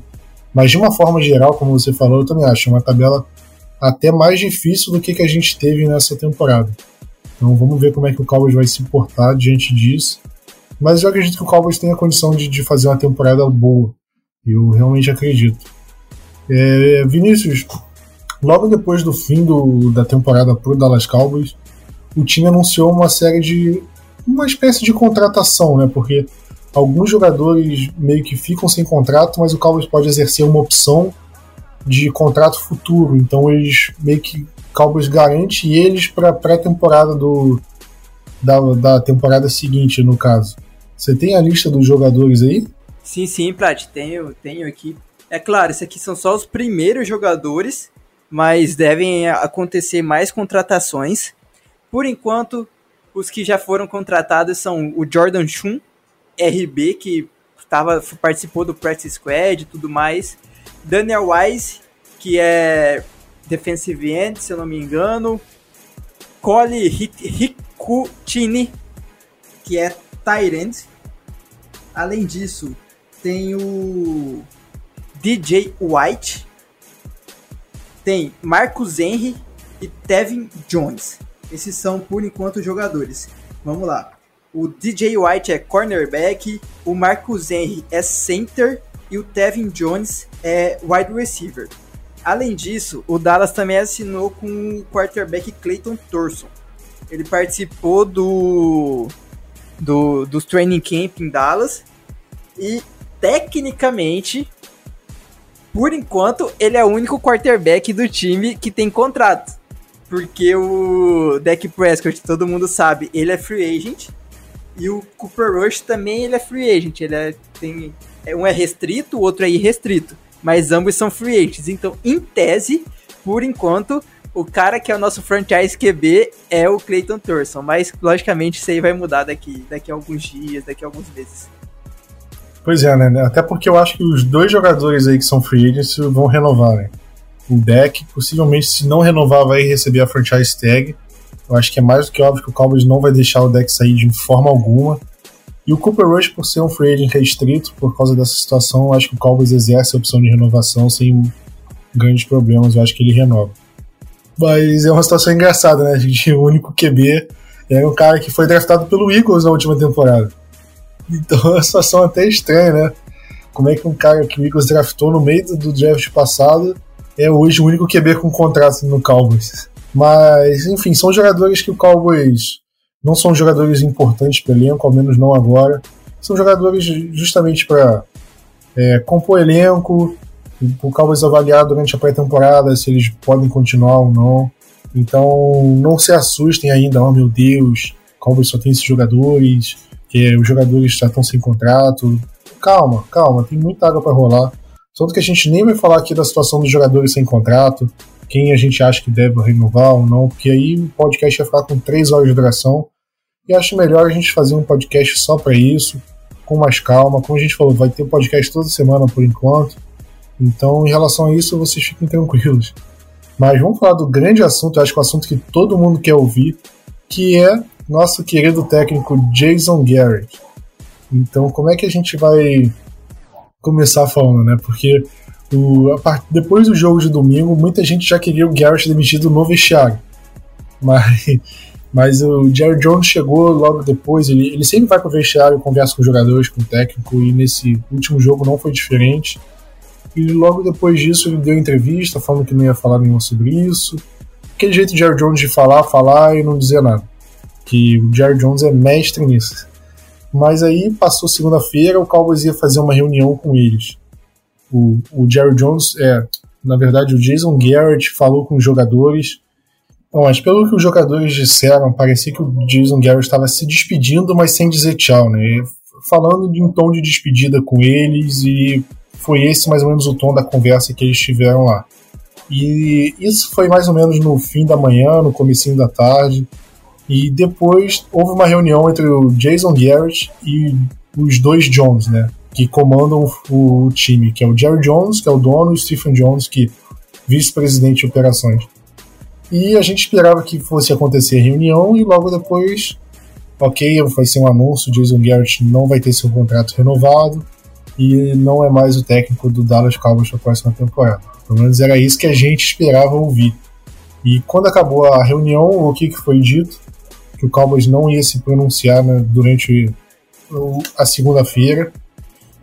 Mas de uma forma geral, como você falou, eu também acho uma tabela até mais difícil do que, que a gente teve nessa temporada. Então vamos ver como é que o Cowboys vai se portar diante disso. Mas eu acredito que o Cowboys tem a condição de, de fazer uma temporada boa. Eu realmente acredito. É, Vinícius, logo depois do fim do, da temporada pro Dallas Cowboys, o time anunciou uma série de. uma espécie de contratação, né? Porque alguns jogadores meio que ficam sem contrato, mas o Cowboys pode exercer uma opção de contrato futuro. Então eles meio que Cowboys garante eles para a pré-temporada do da, da temporada seguinte, no caso. Você tem a lista dos jogadores aí? Sim, sim, Prat, tenho, tenho aqui. É claro, esses aqui são só os primeiros jogadores, mas devem acontecer mais contratações. Por enquanto, os que já foram contratados são o Jordan Chun, RB, que tava, participou do Practice Squad e tudo mais. Daniel Wise, que é defensive end, se eu não me engano. Cole Ricutini, que é end. Além disso, tem o DJ White, tem Marcus Henry e Tevin Jones. Esses são, por enquanto, os jogadores. Vamos lá. O DJ White é cornerback, o Marcus Henry é center e o Tevin Jones é wide receiver. Além disso, o Dallas também assinou com o quarterback Clayton Thorson. Ele participou do, do dos training camp em Dallas e tecnicamente, por enquanto, ele é o único quarterback do time que tem contrato. Porque o Dak Prescott, todo mundo sabe, ele é free agent e o Cooper Rush também ele é free agent. Ele é, tem, é, um é restrito, o outro é irrestrito. Mas ambos são free agents. Então, em tese, por enquanto, o cara que é o nosso franchise QB é o Clayton Thorson. Mas, logicamente, isso aí vai mudar daqui, daqui a alguns dias, daqui a alguns meses. Pois é, né? Até porque eu acho que os dois jogadores aí que são free agents vão renovar, né? O deck, possivelmente, se não renovar, vai receber a franchise tag. Eu acho que é mais do que óbvio que o Cowboys não vai deixar o deck sair de forma alguma. E o Cooper Rush, por ser um free agent restrito, por causa dessa situação, eu acho que o Cowboys exerce a opção de renovação sem grandes problemas. Eu acho que ele renova. Mas é uma situação engraçada, né? O único QB é um cara que foi draftado pelo Eagles na última temporada. Então é uma situação até estranha, né? Como é que um cara que o Eagles draftou no meio do draft passado é hoje o único QB com contrato no Cowboys? Mas, enfim, são jogadores que o Cowboys não são jogadores importantes para o elenco, ao menos não agora. São jogadores justamente para é, compor elenco, o Cowboys avaliar durante a pré-temporada se eles podem continuar ou não. Então, não se assustem ainda, oh meu Deus, o Cowboys só tem esses jogadores, os jogadores já estão sem contrato. Calma, calma, tem muita água para rolar. Só que a gente nem vai falar aqui da situação dos jogadores sem contrato, quem a gente acha que deve renovar ou não, porque aí o podcast vai ficar com três horas de duração. E acho melhor a gente fazer um podcast só para isso, com mais calma. Como a gente falou, vai ter podcast toda semana por enquanto. Então, em relação a isso, vocês fiquem tranquilos. Mas vamos falar do grande assunto, acho que é o assunto que todo mundo quer ouvir, que é nosso querido técnico Jason Garrett. Então, como é que a gente vai começar falando, né? Porque o, part... depois do jogo de domingo, muita gente já queria o Garrett demitido no vestiário. Mas, mas o Jerry Jones chegou logo depois. Ele, ele sempre vai para o vestiário, conversa com os jogadores, com o técnico, e nesse último jogo não foi diferente. E logo depois disso ele deu entrevista falando que não ia falar nenhuma sobre isso. Aquele jeito de Jerry Jones de falar, falar e não dizer nada. Que o Jerry Jones é mestre nisso. Mas aí passou segunda-feira, o Cowboys ia fazer uma reunião com eles o, o Jerry Jones, é, na verdade, o Jason Garrett falou com os jogadores. Bom, mas pelo que os jogadores disseram, parecia que o Jason Garrett estava se despedindo, mas sem dizer tchau, né? Falando em tom de despedida com eles e foi esse mais ou menos o tom da conversa que eles tiveram lá. E isso foi mais ou menos no fim da manhã, no comecinho da tarde. E depois houve uma reunião entre o Jason Garrett e os dois Jones, né? Que comandam o, time, que é o Jerry Jones, que é o dono, e o Stephen Jones, que vice-presidente de operações. E a gente esperava que fosse acontecer a reunião e logo depois ok, vai ser um anúncio, Jason Garrett não vai ter seu contrato renovado e não é mais o técnico do Dallas Cowboys para a próxima temporada. Pelo menos era isso que a gente esperava ouvir. E quando acabou a reunião, o que, que foi dito? Que o Cowboys não ia se pronunciar né, durante a segunda-feira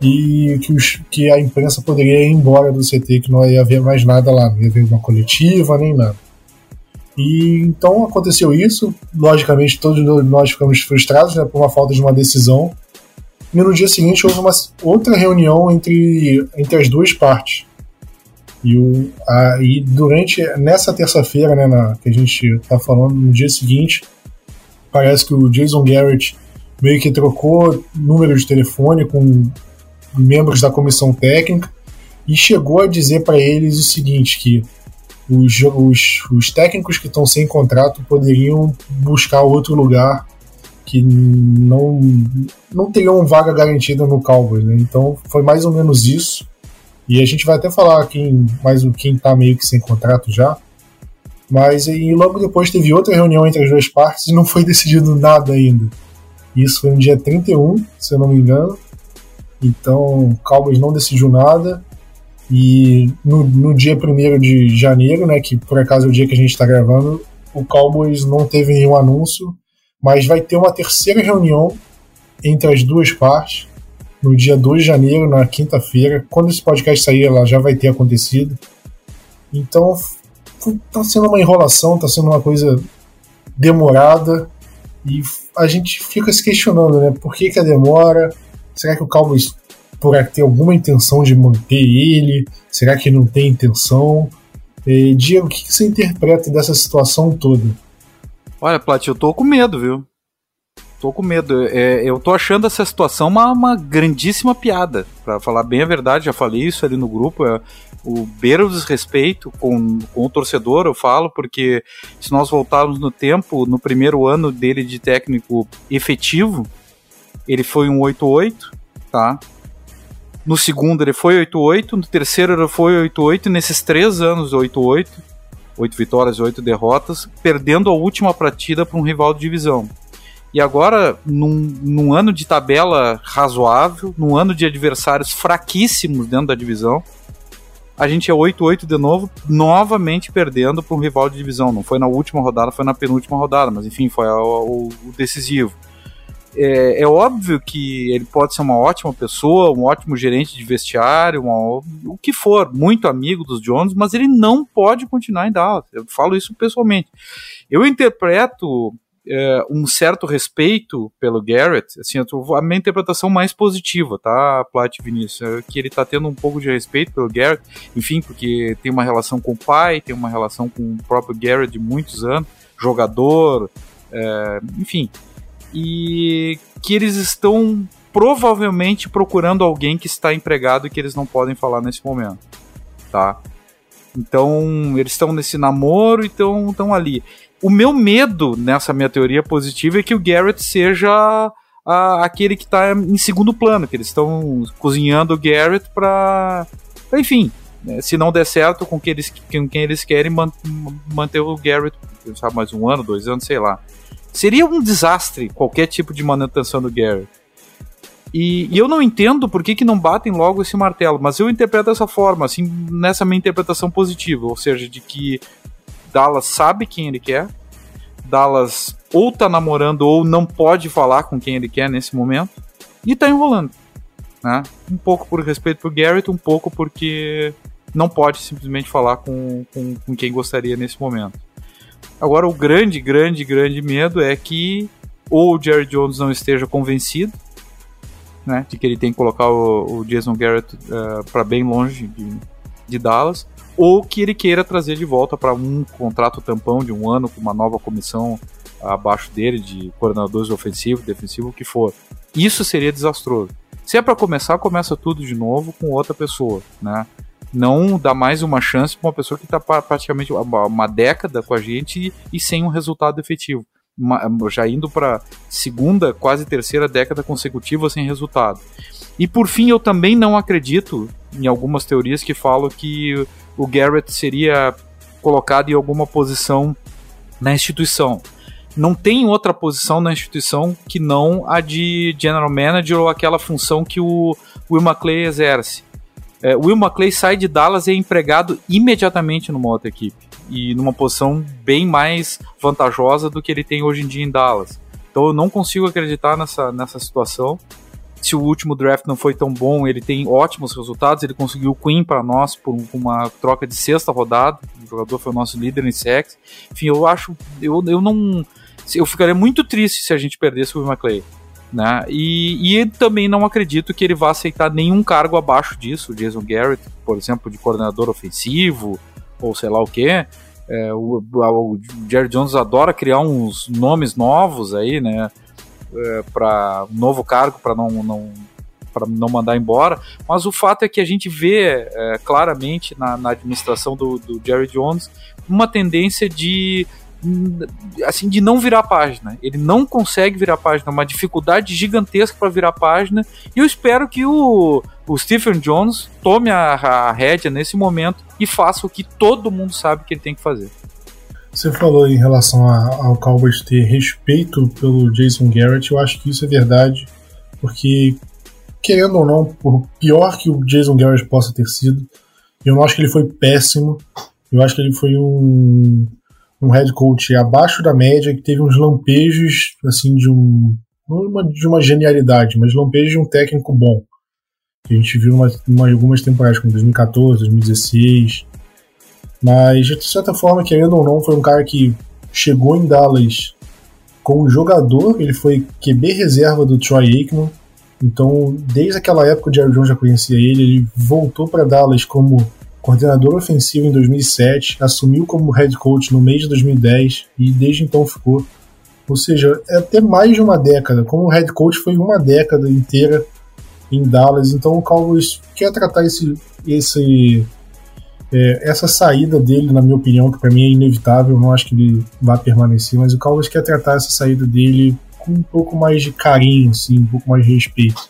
e que, os, que a imprensa poderia ir embora do CT, que não ia haver mais nada lá, não ia haver uma coletiva nem nada. E então aconteceu isso. Logicamente, todos nós ficamos frustrados né, por uma falta de uma decisão. E no dia seguinte houve uma outra reunião entre, entre as duas partes. E, o, a, e durante nessa terça-feira, né, que a gente está falando, no dia seguinte, parece que o Jason Garrett meio que trocou número de telefone com membros da comissão técnica e chegou a dizer para eles o seguinte que os, os, os técnicos que estão sem contrato poderiam buscar outro lugar que não não teriam vaga garantida no Cowboys, né? Então foi mais ou menos isso. E a gente vai até falar quem mais quem tá meio que sem contrato já. Mas e logo depois teve outra reunião entre as duas partes e não foi decidido nada ainda. Isso foi no dia 31, se eu não me engano. Então, Cowboys não decidiu nada. E no, no dia 1 de janeiro, né, que por acaso é o dia que a gente está gravando, o Cowboys não teve nenhum anúncio, mas vai ter uma terceira reunião entre as duas partes no dia 2 de janeiro, na quinta-feira. Quando esse podcast sair, ela já vai ter acontecido. Então, tá sendo uma enrolação, tá sendo uma coisa demorada e a gente fica se questionando, né? Por que, que a demora? Será que o Cowboys por ter alguma intenção de manter ele? Será que não tem intenção? E, Diego, o que, você interpreta dessa situação toda? Olha, Plat, eu tô com medo, viu? Tô com medo. É, eu tô achando essa situação uma, uma grandíssima piada. Para falar bem a verdade, já falei isso ali no grupo. É, o beira desrespeito com, com o torcedor, eu falo, porque se nós voltarmos no tempo, no primeiro ano dele de técnico efetivo, ele foi um 8-8, tá? No segundo ele foi 8-8, no terceiro ele foi 8-8, e nesses três anos 8-8, 8 vitórias e 8 derrotas, perdendo a última partida para um rival de divisão. E agora, num, num, ano de tabela razoável, num ano de adversários fraquíssimos dentro da divisão, a gente é 8-8 de novo, novamente perdendo para um rival de divisão. Não foi na última rodada, foi na penúltima rodada, mas enfim, foi o, o decisivo é, é, óbvio que ele pode ser uma ótima pessoa, um ótimo gerente de vestiário, uma, o que for, muito amigo dos Jones, mas ele não pode continuar em Dallas. Eu falo isso pessoalmente. Eu interpreto é, um certo respeito pelo Garrett, assim, a minha interpretação mais positiva, tá, Plat Vinícius? É que ele tá tendo um pouco de respeito pelo Garrett, enfim, porque tem uma relação com o pai, tem uma relação com o próprio Garrett de muitos anos, jogador, é, enfim e que eles estão provavelmente procurando alguém que está empregado e que eles não podem falar nesse momento, tá? Então, eles estão nesse namoro e estão ali. O meu medo nessa minha teoria positiva é que o Garrett seja a, aquele que está em segundo plano, que eles estão cozinhando o Garrett para, enfim, né, se não der certo com, que eles, com quem eles querem man, manter o Garrett, sabe, mais um ano, dois anos, sei lá. Seria um desastre qualquer tipo de manutenção do Gary. E, e, eu não entendo por que, que não batem logo esse martelo, mas eu interpreto dessa forma, assim, nessa minha interpretação positiva, ou seja, de que Dallas sabe quem ele quer, Dallas ou tá namorando ou não pode falar com quem ele quer nesse momento, e tá enrolando. Né? Um pouco por respeito pro Garrett, um pouco porque não pode simplesmente falar com, com, com quem gostaria nesse momento. Agora, o grande, grande, grande medo é que ou o Jerry Jones não esteja convencido né, de que ele tem que colocar o, o Jason Garrett uh, eh, para bem longe de, de, Dallas, ou que ele queira trazer de volta para um contrato tampão de um ano com uma nova comissão abaixo dele de coordenadores ofensivo, defensivo, o que for. Isso seria desastroso. Se é para começar, começa tudo de novo com outra pessoa, né? Não dá mais uma chance para uma pessoa que está praticamente uma década com a gente e, sem um resultado efetivo. Uma, já indo para segunda, quase terceira década consecutiva sem resultado. E por fim, eu também não acredito em algumas teorias que falam que o Garrett seria colocado em alguma posição na instituição. não tem outra posição na instituição que não a de general manager ou aquela função que o Will McClay exerce. É, Will McClay sai de Dallas e é empregado imediatamente numa outra equipe e numa posição bem mais vantajosa do que ele tem hoje em dia em Dallas. Então eu não consigo acreditar nessa, nessa situação. Se o último draft não foi tão bom, ele tem ótimos resultados. Ele conseguiu o Queen para nós por uma troca de sexta rodada. O jogador foi o nosso líder em sex. Enfim, eu acho. Eu, eu não. Eu ficaria muito triste se a gente perdesse o Will McClay. Né? E, e também não acredito que ele vá aceitar nenhum cargo abaixo disso. O Jason Garrett, por exemplo, de coordenador ofensivo, ou sei lá o que. É, o, o, Jerry Jones adora criar uns nomes novos aí, né? É, para um novo cargo para não, não para não mandar embora, mas o fato é que a gente vê é, claramente na, na administração do, do Jerry Jones uma tendência de assim de não virar página. Ele não consegue virar página, uma dificuldade gigantesca para virar página. E eu espero que o, o Stephen Jones tome a, a rédea nesse momento e faça o que todo mundo sabe que ele tem que fazer. Você falou em relação a, ao Cowboys ter respeito pelo Jason Garrett, eu acho que isso é verdade, porque querendo ou não, por pior que o Jason Garrett possa ter sido, eu não acho que ele foi péssimo. Eu acho que ele foi um um head coach abaixo da média, que teve uns lampejos assim de um uma, de uma genialidade, mas lampejos de um técnico bom. Que a gente viu em algumas temporadas, como 2014, 2016. Mas, de certa forma, querendo ou não, foi um cara que chegou em Dallas como jogador, ele foi QB reserva do Troy Aikman. Então, desde aquela época o Jerry Jones já conhecia ele, ele voltou para Dallas como coordenador ofensivo em 2007, assumiu como head coach no mês de 2010 e desde então ficou. Ou seja, é até mais de uma década. Como head coach foi uma década inteira em Dallas, então o Cowboys quer tratar esse, esse é, essa saída dele, na minha opinião, que para mim é inevitável, não acho que ele vá permanecer, mas o Cowboys quer tratar essa saída dele com um pouco mais de carinho, assim, um pouco mais de respeito.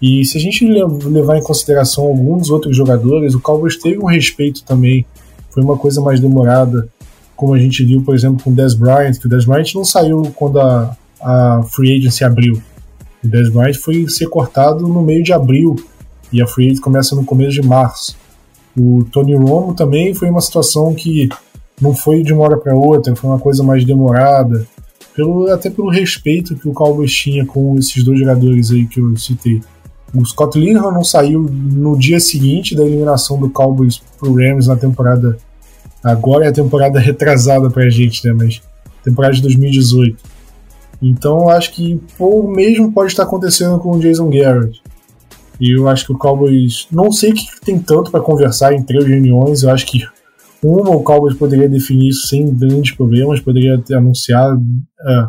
E se a gente levar em consideração alguns outros jogadores, o Cowboys teve um respeito também. Foi uma coisa mais demorada, como a gente viu, por exemplo, com o Dez Bryant, que o Dez Bryant não saiu quando a, a free agency abriu. O Dez Bryant foi ser cortado no meio de abril e a free agency começa no começo de março. O Tony Romo também foi uma situação que não foi de uma hora para outra, foi uma coisa mais demorada, pelo, até pelo respeito que o Cowboys tinha com esses dois jogadores aí que eu citei. O Scott Linehan não saiu no dia seguinte da eliminação do Cowboys pro Rams na temporada. Agora é a temporada retrasada pra gente, né? Mas temporada de 2018. Então acho que o mesmo pode estar acontecendo com o Jason Garrett. E eu acho que o Cowboys. Não sei que tem tanto para conversar em três reuniões. Eu acho que uma o Cowboys poderia definir isso sem grandes problemas, poderia ter anunciado, é,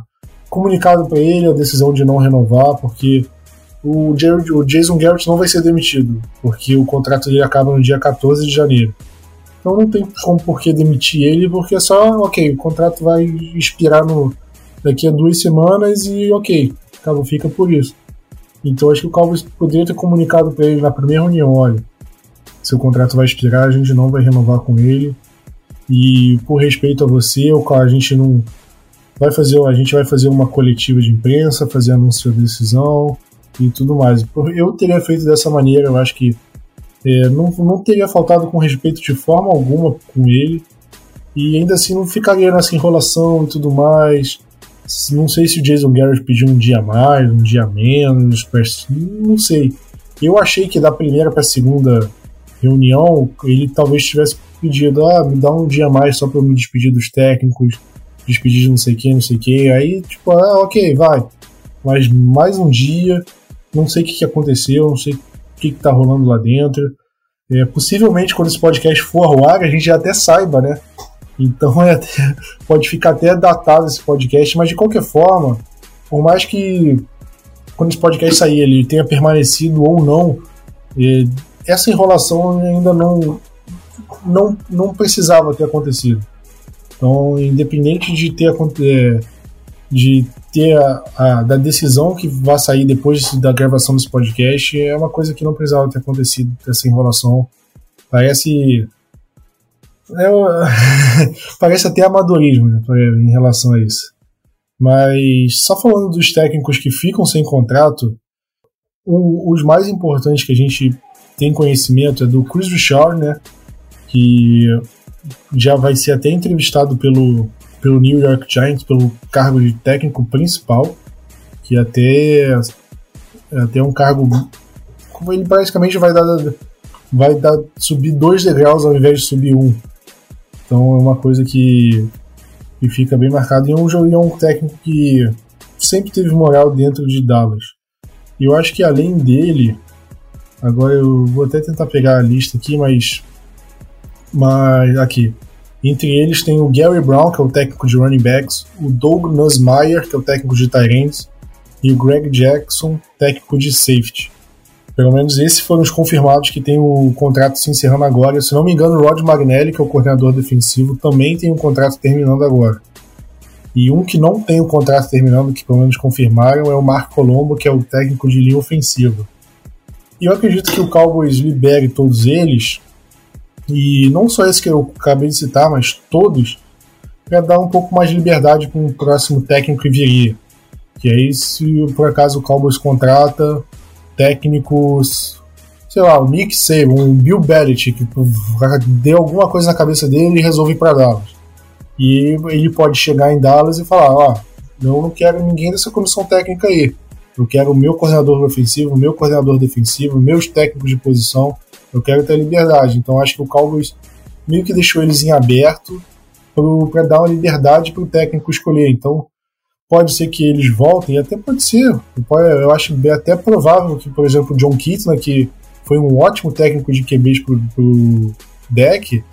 comunicado para ele a decisão de não renovar, porque o, Jared, o Jason Garrett não vai ser demitido, porque o contrato dele acaba no dia 14 de janeiro. Então não tem como por que demitir ele, porque é só, ok, o contrato vai expirar no, daqui a duas semanas e ok, acabou, fica por isso. Então acho que o Cowboys poderia ter comunicado para ele na primeira reunião, olha, seu contrato vai expirar, a gente não vai renovar com ele. E por respeito a você, a gente não vai fazer, a gente vai fazer uma coletiva de imprensa, fazer anúncio da decisão, e tudo mais. Eu teria feito dessa maneira, eu acho que é, não, não teria faltado com respeito de forma alguma com ele, e ainda assim não ficaria nessa enrolação e tudo mais. Não sei se o Jason Garrett pediu um dia mais, um dia menos, não sei. Eu achei que da primeira para a segunda reunião ele talvez tivesse pedido, ah, me dá um dia mais só para me despedir dos técnicos, despedir de não sei quem, não sei quem. Aí, tipo, ah, ok, vai. Mas mais um dia, não sei o que, que aconteceu, não sei o que, está rolando lá dentro. É, possivelmente, quando esse podcast for ao ar, a gente já até saiba, né? Então é pode ficar até datado esse podcast, mas de qualquer forma, por mais que quando esse podcast sair ele tenha permanecido ou não, é, essa enrolação ainda não, não, não precisava ter acontecido. Então, independente de ter é, de ter a, a, da decisão que vai sair depois da gravação desse podcast é uma coisa que não precisava ter acontecido, essa enrolação. Parece. É, parece até amadorismo né, em relação a isso. Mas só falando dos técnicos que ficam sem contrato, os mais importantes que a gente tem conhecimento é do Chris Richard, né? Que já vai ser até entrevistado pelo, pelo New York Giants, pelo cargo de técnico principal, que até, até um cargo. Ele praticamente vai dar, vai dar subir dois degraus ao invés de subir um. Então é uma coisa que, que fica bem marcado. E é um, é um técnico que sempre teve moral dentro de Dallas. E eu acho que além dele, agora eu vou até tentar pegar a lista aqui, mas. Mas aqui. Entre eles tem o Gary Brown, que é o técnico de running backs, o Doug Nussmeier, que é o técnico de tight e o Greg Jackson, técnico de safety. Pelo menos esses foram os confirmados que tem o contrato se encerrando agora. Se não me engano, o Rod Magnelli, que é o coordenador defensivo, também tem um contrato terminando agora. E um que não tem o contrato terminando, que pelo menos confirmaram, é o Marco Colombo, que é o técnico de linha ofensiva. E eu acredito que o Cowboys libere todos eles, e não só esse que eu acabei de citar, mas todos, para dar um pouco mais de liberdade com o próximo técnico que viria. Que aí, se por acaso o Cowboys contrata técnicos, sei lá, o Nick Saban, o Bill Belichick, deu alguma coisa na cabeça dele e resolve ir para Dallas. E ele pode chegar em Dallas e falar: Ó, eu não quero ninguém dessa comissão técnica aí. Eu quero o meu coordenador ofensivo, o meu coordenador defensivo, meus técnicos de posição. Eu quero ter liberdade. Então acho que o Cowboys meio que deixou eles em aberto para dar uma liberdade para o técnico escolher. Então pode ser que eles voltem, até pode ser. Eu acho até provável que, por exemplo, o John Kitna, que foi um ótimo técnico de QBs pro, pro deck,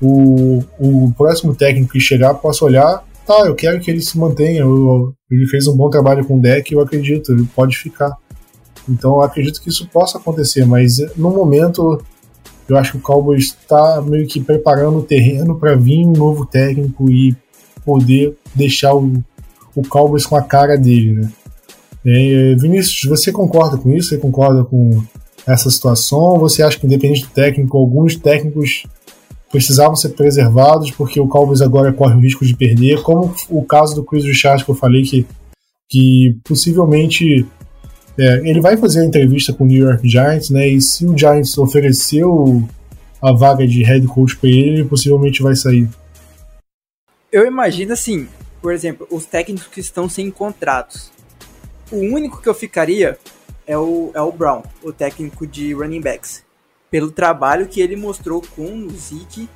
o, o próximo técnico que chegar possa olhar, tá, eu quero que ele se mantenha, eu, ele fez um bom trabalho com o deck, eu acredito, ele pode ficar. Então eu acredito que isso possa acontecer, mas no momento eu acho que o Cowboys está meio que preparando o terreno para vir um novo técnico e poder deixar o o Cowboys com a cara dele, né? É, Vinícius, você concorda com isso? Você concorda com essa situação? Você acha que, independente do técnico, alguns técnicos precisavam ser preservados porque o Cowboys agora corre o risco de perder? Como o caso do Chris Richard que eu falei que, que possivelmente é, ele vai fazer a entrevista com o New York Giants, né? E se o Giants ofereceu a vaga de head coach para ele, ele possivelmente vai sair. Eu imagino assim, por exemplo, os técnicos que estão sem contratos. O único que eu ficaria é o, é o Brown, o técnico de running backs. Pelo trabalho que ele mostrou com o Zeke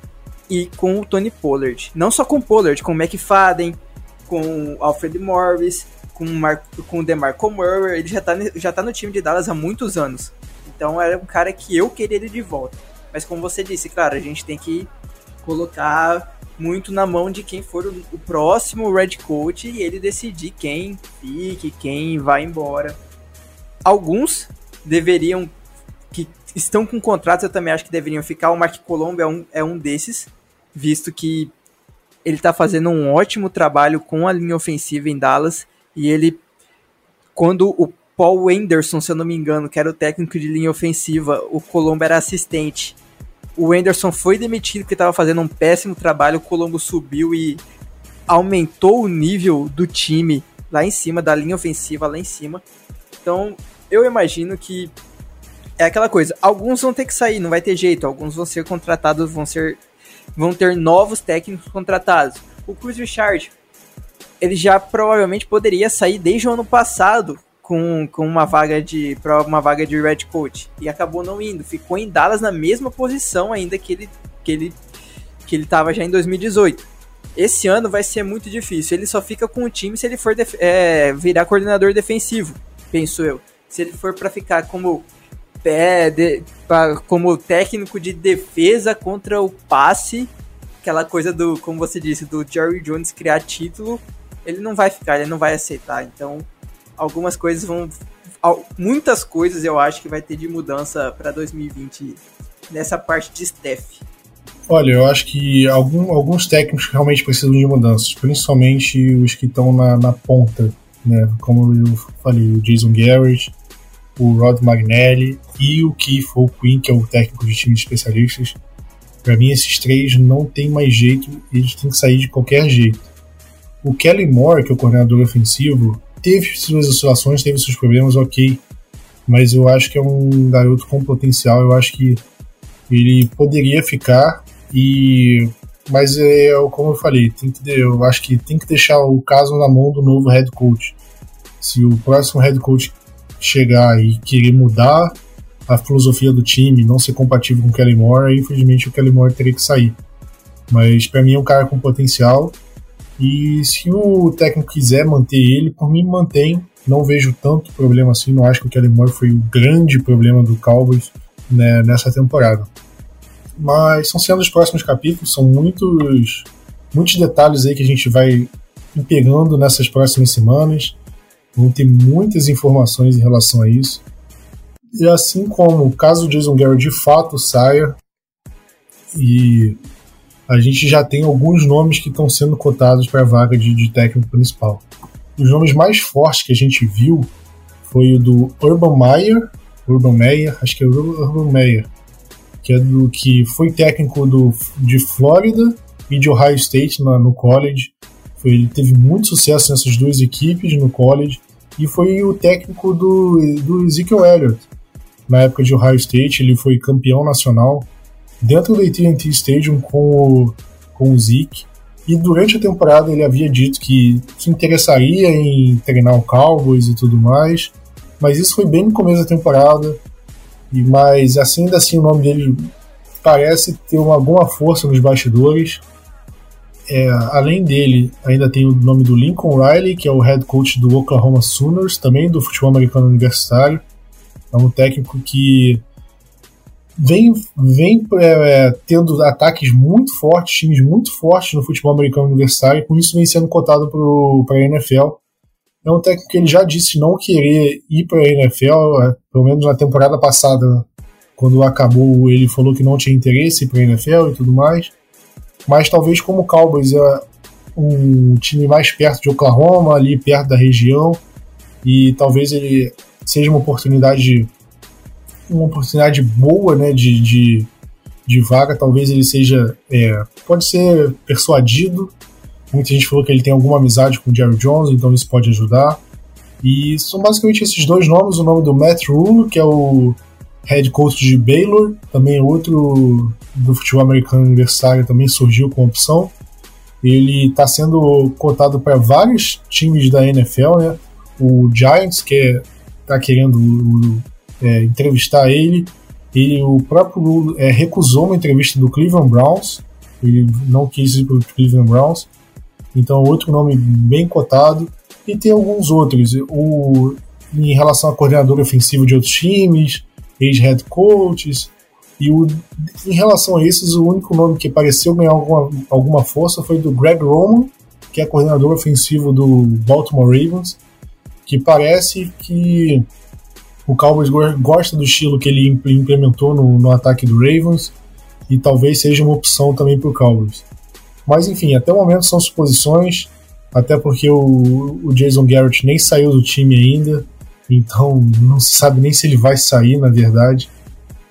e com o Tony Pollard. Não só com o Pollard, com o McFadden, com o Alfred Morris, com, Mar com o DeMarco Murray. Ele já tá, já tá no time de Dallas há muitos anos. Então era um cara que eu queria ele de volta. Mas como você disse, claro, a gente tem que colocar muito na mão de quem for o, o próximo Red Coach e ele decidir quem fique, quem vai embora. Alguns deveriam, que estão com contratos, eu também acho que deveriam ficar. O Mark Colombo é um, é um desses, visto que ele está fazendo um ótimo trabalho com a linha ofensiva em Dallas e ele, quando o Paul Anderson, se eu não me engano, que era o técnico de linha ofensiva, o Colombo era assistente o Anderson foi demitido porque estava fazendo um péssimo trabalho. O Colombo subiu e aumentou o nível do time lá em cima, da linha ofensiva lá em cima. Então, eu imagino que é aquela coisa. Alguns vão ter que sair, não vai ter jeito. Alguns vão ser contratados, vão ser, vão ter novos técnicos contratados. O Cruz Richard, ele já provavelmente poderia sair desde o ano passado com, com uma vaga de para uma vaga de red coach e acabou não indo, ficou em Dallas na mesma posição ainda que ele que ele que ele estava já em 2018. Esse ano vai ser muito difícil. Ele só fica com o time se ele for é, virar coordenador defensivo, penso eu. Se ele for para ficar como pé de, pra, como técnico de defesa contra o passe, aquela coisa do, como você disse, do Jerry Jones criar título, ele não vai ficar, ele não vai aceitar. Então, algumas coisas vão. Muitas coisas eu acho que vai ter de mudança para 2020 nessa parte de staff. Olha, eu acho que algum, alguns técnicos realmente precisam de mudanças, principalmente os que estão na, na ponta, né? Como eu falei, o Jason Garrett, o Rod Magnelli e o Keith Quinn, que é o técnico de time de especialistas. Para mim, esses três não tem mais jeito, eles têm que sair de qualquer jeito. O Kelly Moore, que é o coordenador ofensivo, teve suas oscilações, teve seus problemas, ok. Mas eu acho que é um garoto com potencial. Eu acho que ele poderia ficar e mas é como eu falei, tem que, eu acho que tem que deixar o caso na mão do novo head coach. Se o próximo head coach chegar e querer mudar a filosofia do time, não ser compatível com o Kelly Moore, infelizmente o Kelly Moore teria que sair. Mas para mim é um cara com potencial e se o técnico quiser manter ele, por mim mantém. Não vejo tanto problema assim, não acho que o Kelly Moore foi o grande problema do Cowboys né, nessa temporada. Mas são sendo os próximos capítulos, são muitos, muitos detalhes aí que a gente vai pegando nessas próximas semanas. Vão ter muitas informações em relação a isso. E assim como caso o Jason Garrett de fato saia, e a gente já tem alguns nomes que estão sendo cotados para a vaga de, de, técnico principal. Os nomes mais fortes que a gente viu foi o do Urban Meyer, Urban Meyer, acho que é Urban Meyer, que é do que foi técnico do, de Flórida e de Ohio State na, no college. Foi, ele teve muito sucesso nessas duas equipes no college e foi o técnico do, do Ezekiel Elliott. Na época de Ohio State, ele foi campeão nacional dentro do AT&T Stadium com o, com o Zeke. E durante a temporada ele havia dito que se interessaria em treinar o Cowboys e tudo mais. Mas isso foi bem no começo da temporada. E mas assim, ainda assim o nome dele parece ter uma, alguma força nos bastidores. É, além dele, ainda tem o nome do Lincoln Riley, que é o head coach do Oklahoma Sooners, também do futebol americano universitário. É um técnico que vem, vem é, tendo ataques muito fortes, times muito fortes no futebol americano universitário, e com isso vem sendo cotado para a NFL. É um técnico que ele já disse não querer ir para a NFL, é, pelo menos na temporada passada, quando acabou, ele falou que não tinha interesse para a NFL e tudo mais. Mas talvez como o Cowboys é um time mais perto de Oklahoma, ali perto da região, e talvez ele seja uma oportunidade uma oportunidade boa né, de, de, de vaga, talvez ele seja é, pode ser persuadido Muita gente falou que ele tem alguma amizade com o Jerry Jones, então isso pode ajudar. E são basicamente esses dois nomes: o nome do Matt Rule, que é o head coach de Baylor, também outro do futebol americano universitário, também surgiu com opção. Ele está sendo cotado para vários times da NFL, né? O Giants, que está querendo é, entrevistar ele, e o próprio é, recusou uma entrevista do Cleveland Browns, ele não quis ir para o Cleveland Browns. Então, outro nome bem cotado. E tem alguns outros. O, em relação a coordenador ofensivo de outros times, ex-head coaches. E o, em relação a esses, o único nome que pareceu ganhar alguma, alguma força foi do Greg Roman, que é coordenador ofensivo do Baltimore Ravens, que parece que o Cowboys gosta do estilo que ele implementou no, no ataque do Ravens e talvez seja uma opção também para o Cowboys. Mas enfim, até o momento são suposições, até porque o, o Jason Garrett nem saiu do time ainda, então não se sabe nem se ele vai sair, na verdade.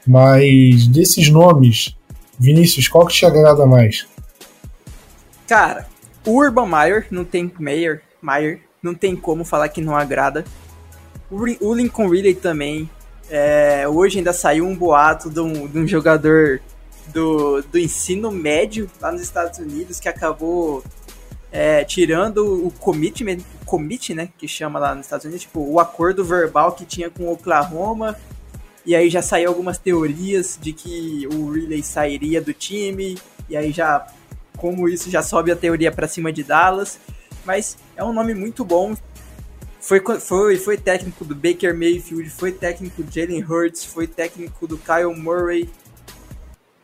Mas desses nomes, Vinícius, qual que te agrada mais? Cara, o Urban Meyer não tem Meyer, Meyer não tem como falar que não agrada. O Lincoln Riley também. É, hoje ainda saiu um boato de um, de um jogador do, do ensino médio lá nos Estados Unidos que acabou é, tirando o commitment, commit, né, que chama lá nos Estados Unidos, tipo, o acordo verbal que tinha com o Oklahoma, e aí já saiu algumas teorias de que o Riley sairia do time, e aí já, como isso já sobe a teoria para cima de Dallas, mas é um nome muito bom, foi, foi, foi técnico do Baker Mayfield, foi técnico do Jalen Hurts, foi técnico do Kyle Murray,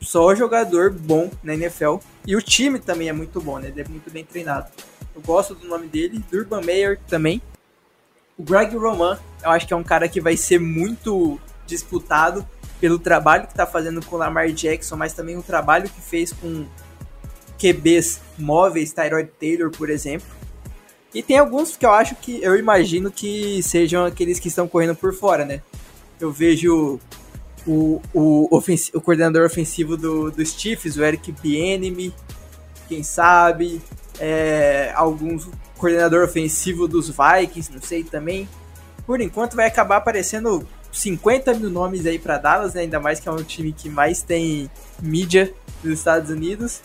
só jogador bom na NFL. E o time também é muito bom, né? Ele é muito bem treinado. Eu gosto do nome dele, do Urban Meyer também. O Greg Roman, eu acho que é um cara que vai ser muito disputado pelo trabalho que está fazendo com o Lamar Jackson, mas também o trabalho que fez com QBs móveis, Tyrod Taylor, por exemplo. E tem alguns que eu acho que eu imagino que sejam aqueles que estão correndo por fora, né? Eu vejo o, o, o coordenador ofensivo do, do Chiefs, o Eric Bieniemy, quem sabe. é, alguns coordenador ofensivo dos Vikings, não sei também. Por enquanto vai acabar aparecendo 50 mil nomes aí para Dallas, né? ainda mais que é um time que mais tem mídia nos Estados Unidos.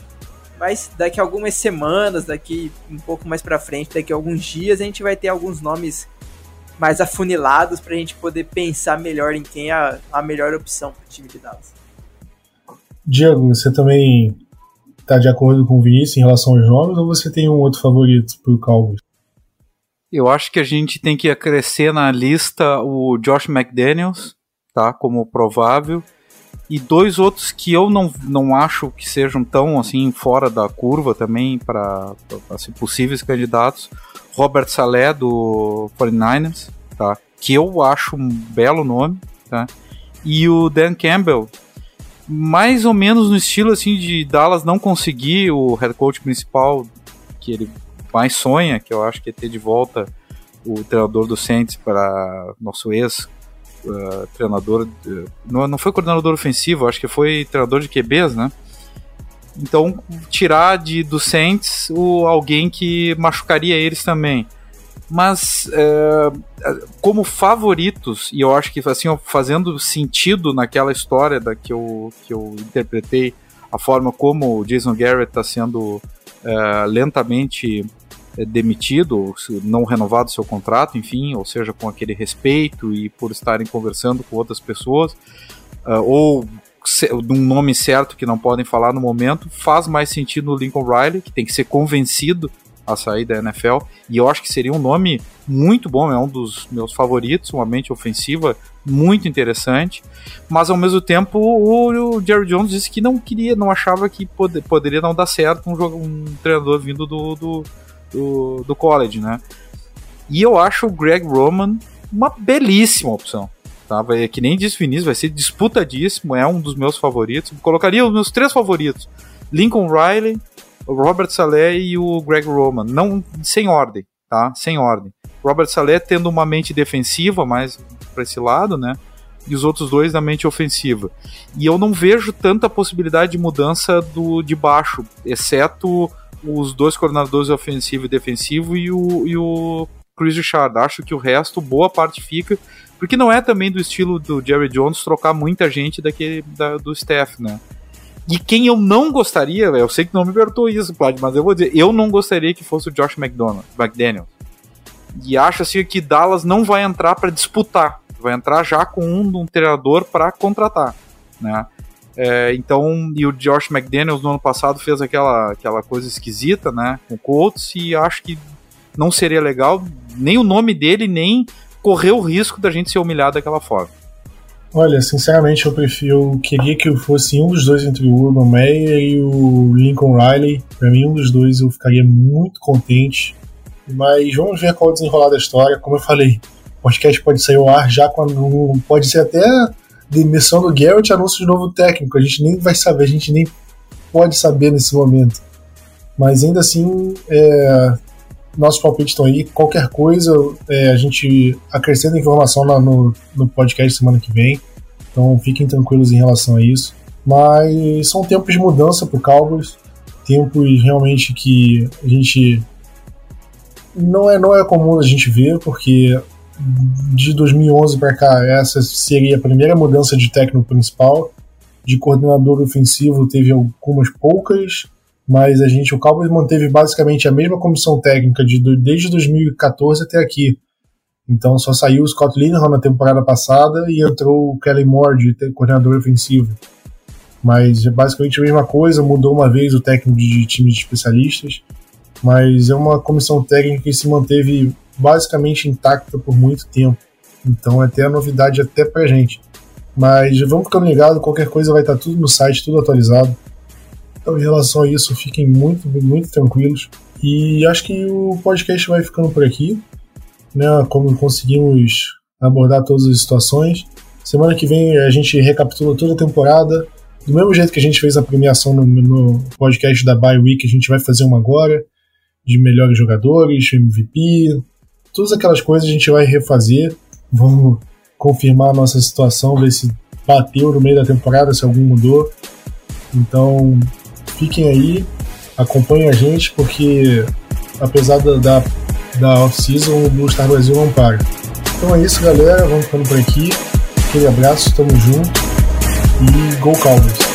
Mas daqui algumas semanas, daqui um pouco mais para frente, daqui alguns dias, a gente vai ter alguns nomes mais afunilados para a gente poder pensar melhor em quem é a, a melhor opção para o time de Dallas. Diego, você também está de acordo com o Vinícius em relação aos nomes ou você tem um outro favorito para o Cowboys? Eu acho que a gente tem que acrescer na lista o Josh McDaniels, tá, como provável, e dois outros que eu não, não acho que sejam tão assim fora da curva também para assim, possíveis candidatos. Robert Saleh do 49ers, tá? Que eu acho um belo nome, tá? E o Dan Campbell, mais ou menos no estilo assim de Dallas não conseguir o head coach principal que ele mais sonha, que eu acho que é ter de volta o treinador do Saints para nosso ex uh, treinador, uh, não, não foi coordenador ofensivo, acho que foi treinador de QBs, né? Então, tirar de, do Saints o, alguém que machucaria eles também. Mas, é, como favoritos, e eu acho que assim, fazendo sentido naquela história da que eu, que eu interpretei, a forma como o Jason Garrett está sendo é, lentamente é, demitido, não renovado seu contrato, enfim, ou seja, com aquele respeito e por estarem conversando com outras pessoas, uh, ou de um nome certo que não podem falar no momento, faz mais sentido no Lincoln Riley, que tem que ser convencido a sair da NFL, e eu acho que seria um nome muito bom, é um dos meus favoritos, uma mente ofensiva muito interessante, mas ao mesmo tempo o, Jerry Jones disse que não queria, não achava que pod poderia não dar certo um, jogo, um treinador vindo do, do, do, do college, né? E eu acho o Greg Roman uma belíssima opção. Tá? Vai, que nem disse Vinícius, vai ser disputadíssimo, é um dos meus favoritos. Colocaria os meus três favoritos: Lincoln Riley, o Robert Saleh e o Greg Roman. Não sem ordem, tá? Sem ordem. Robert Saleh tendo uma mente defensiva mais para esse lado, né? E os outros dois na mente ofensiva. E eu não vejo tanta possibilidade de mudança do de baixo, exceto os dois coordenadores ofensivo e defensivo e o, e o Chris Richard. Acho que o resto, boa parte fica. Porque não é também do estilo do Jerry Jones trocar muita gente daquele da, do staff, né? E quem eu não gostaria, eu sei que não me perdoou isso, pode, mas eu vou dizer, eu não gostaria que fosse o Josh McDonald, McDaniel. E acho assim que Dallas não vai entrar para disputar, vai entrar já com um, um treinador para contratar, né? É, então, e o Josh McDaniels no ano passado fez aquela, aquela coisa esquisita, né, com o Colts, e acho que não seria legal nem o nome dele, nem correr o risco da gente ser humilhado daquela forma. Olha, sinceramente, eu prefiro, queria que eu fosse um dos dois entre o Urban Meyer e o Lincoln Riley. Para mim, um dos dois eu ficaria muito contente. Mas vamos ver qual é o desenrolar da história. Como eu falei, o podcast pode sair ao ar já quando. Pode ser até demissão do Garrett anúncio de novo técnico. A gente nem vai saber, a gente nem pode saber nesse momento. Mas ainda assim, é, nossos palpites estão aí. Qualquer coisa, é, a gente acrescenta informação lá no, no podcast semana que vem. Então fiquem tranquilos em relação a isso. Mas são tempos de mudança para o Cowboys. Tempos realmente que a gente não é, não é comum a gente ver, porque de 2011 para cá, essa seria a primeira mudança de técnico principal. De coordenador ofensivo teve algumas poucas, mas a gente, o Cowboys manteve basicamente a mesma comissão técnica de, desde 2014 até aqui. Então só saiu o Scott Linehan na temporada passada e entrou o Kelly Moore de coordenador ofensivo. Mas é basicamente a mesma coisa, mudou uma vez o técnico de time de especialistas, mas é uma comissão técnica que se manteve basicamente intacta por muito tempo. Então é até a novidade até pra gente. Mas vamos ficando ligado, qualquer coisa vai estar tudo no site, tudo atualizado. Então, em relação a isso, fiquem muito, muito tranquilos. E acho que o podcast vai ficando por aqui. Né? Como conseguimos abordar todas as situações. Semana que vem a gente recapitula toda a temporada. Do mesmo jeito que a gente fez a premiação no, no podcast da Bye Week, a gente vai fazer uma agora. De melhores jogadores, MVP. Todas aquelas coisas a gente vai refazer. Vamos confirmar a nossa situação, ver se bateu no meio da temporada, se algum mudou. Então, fiquem aí acompanhem a gente, porque apesar da, da, da off-season, o Blue Star Brasil não para. Então é isso, galera. Vamos ficando por aqui. Aquele abraço, tamo junto. E Go Cowboys!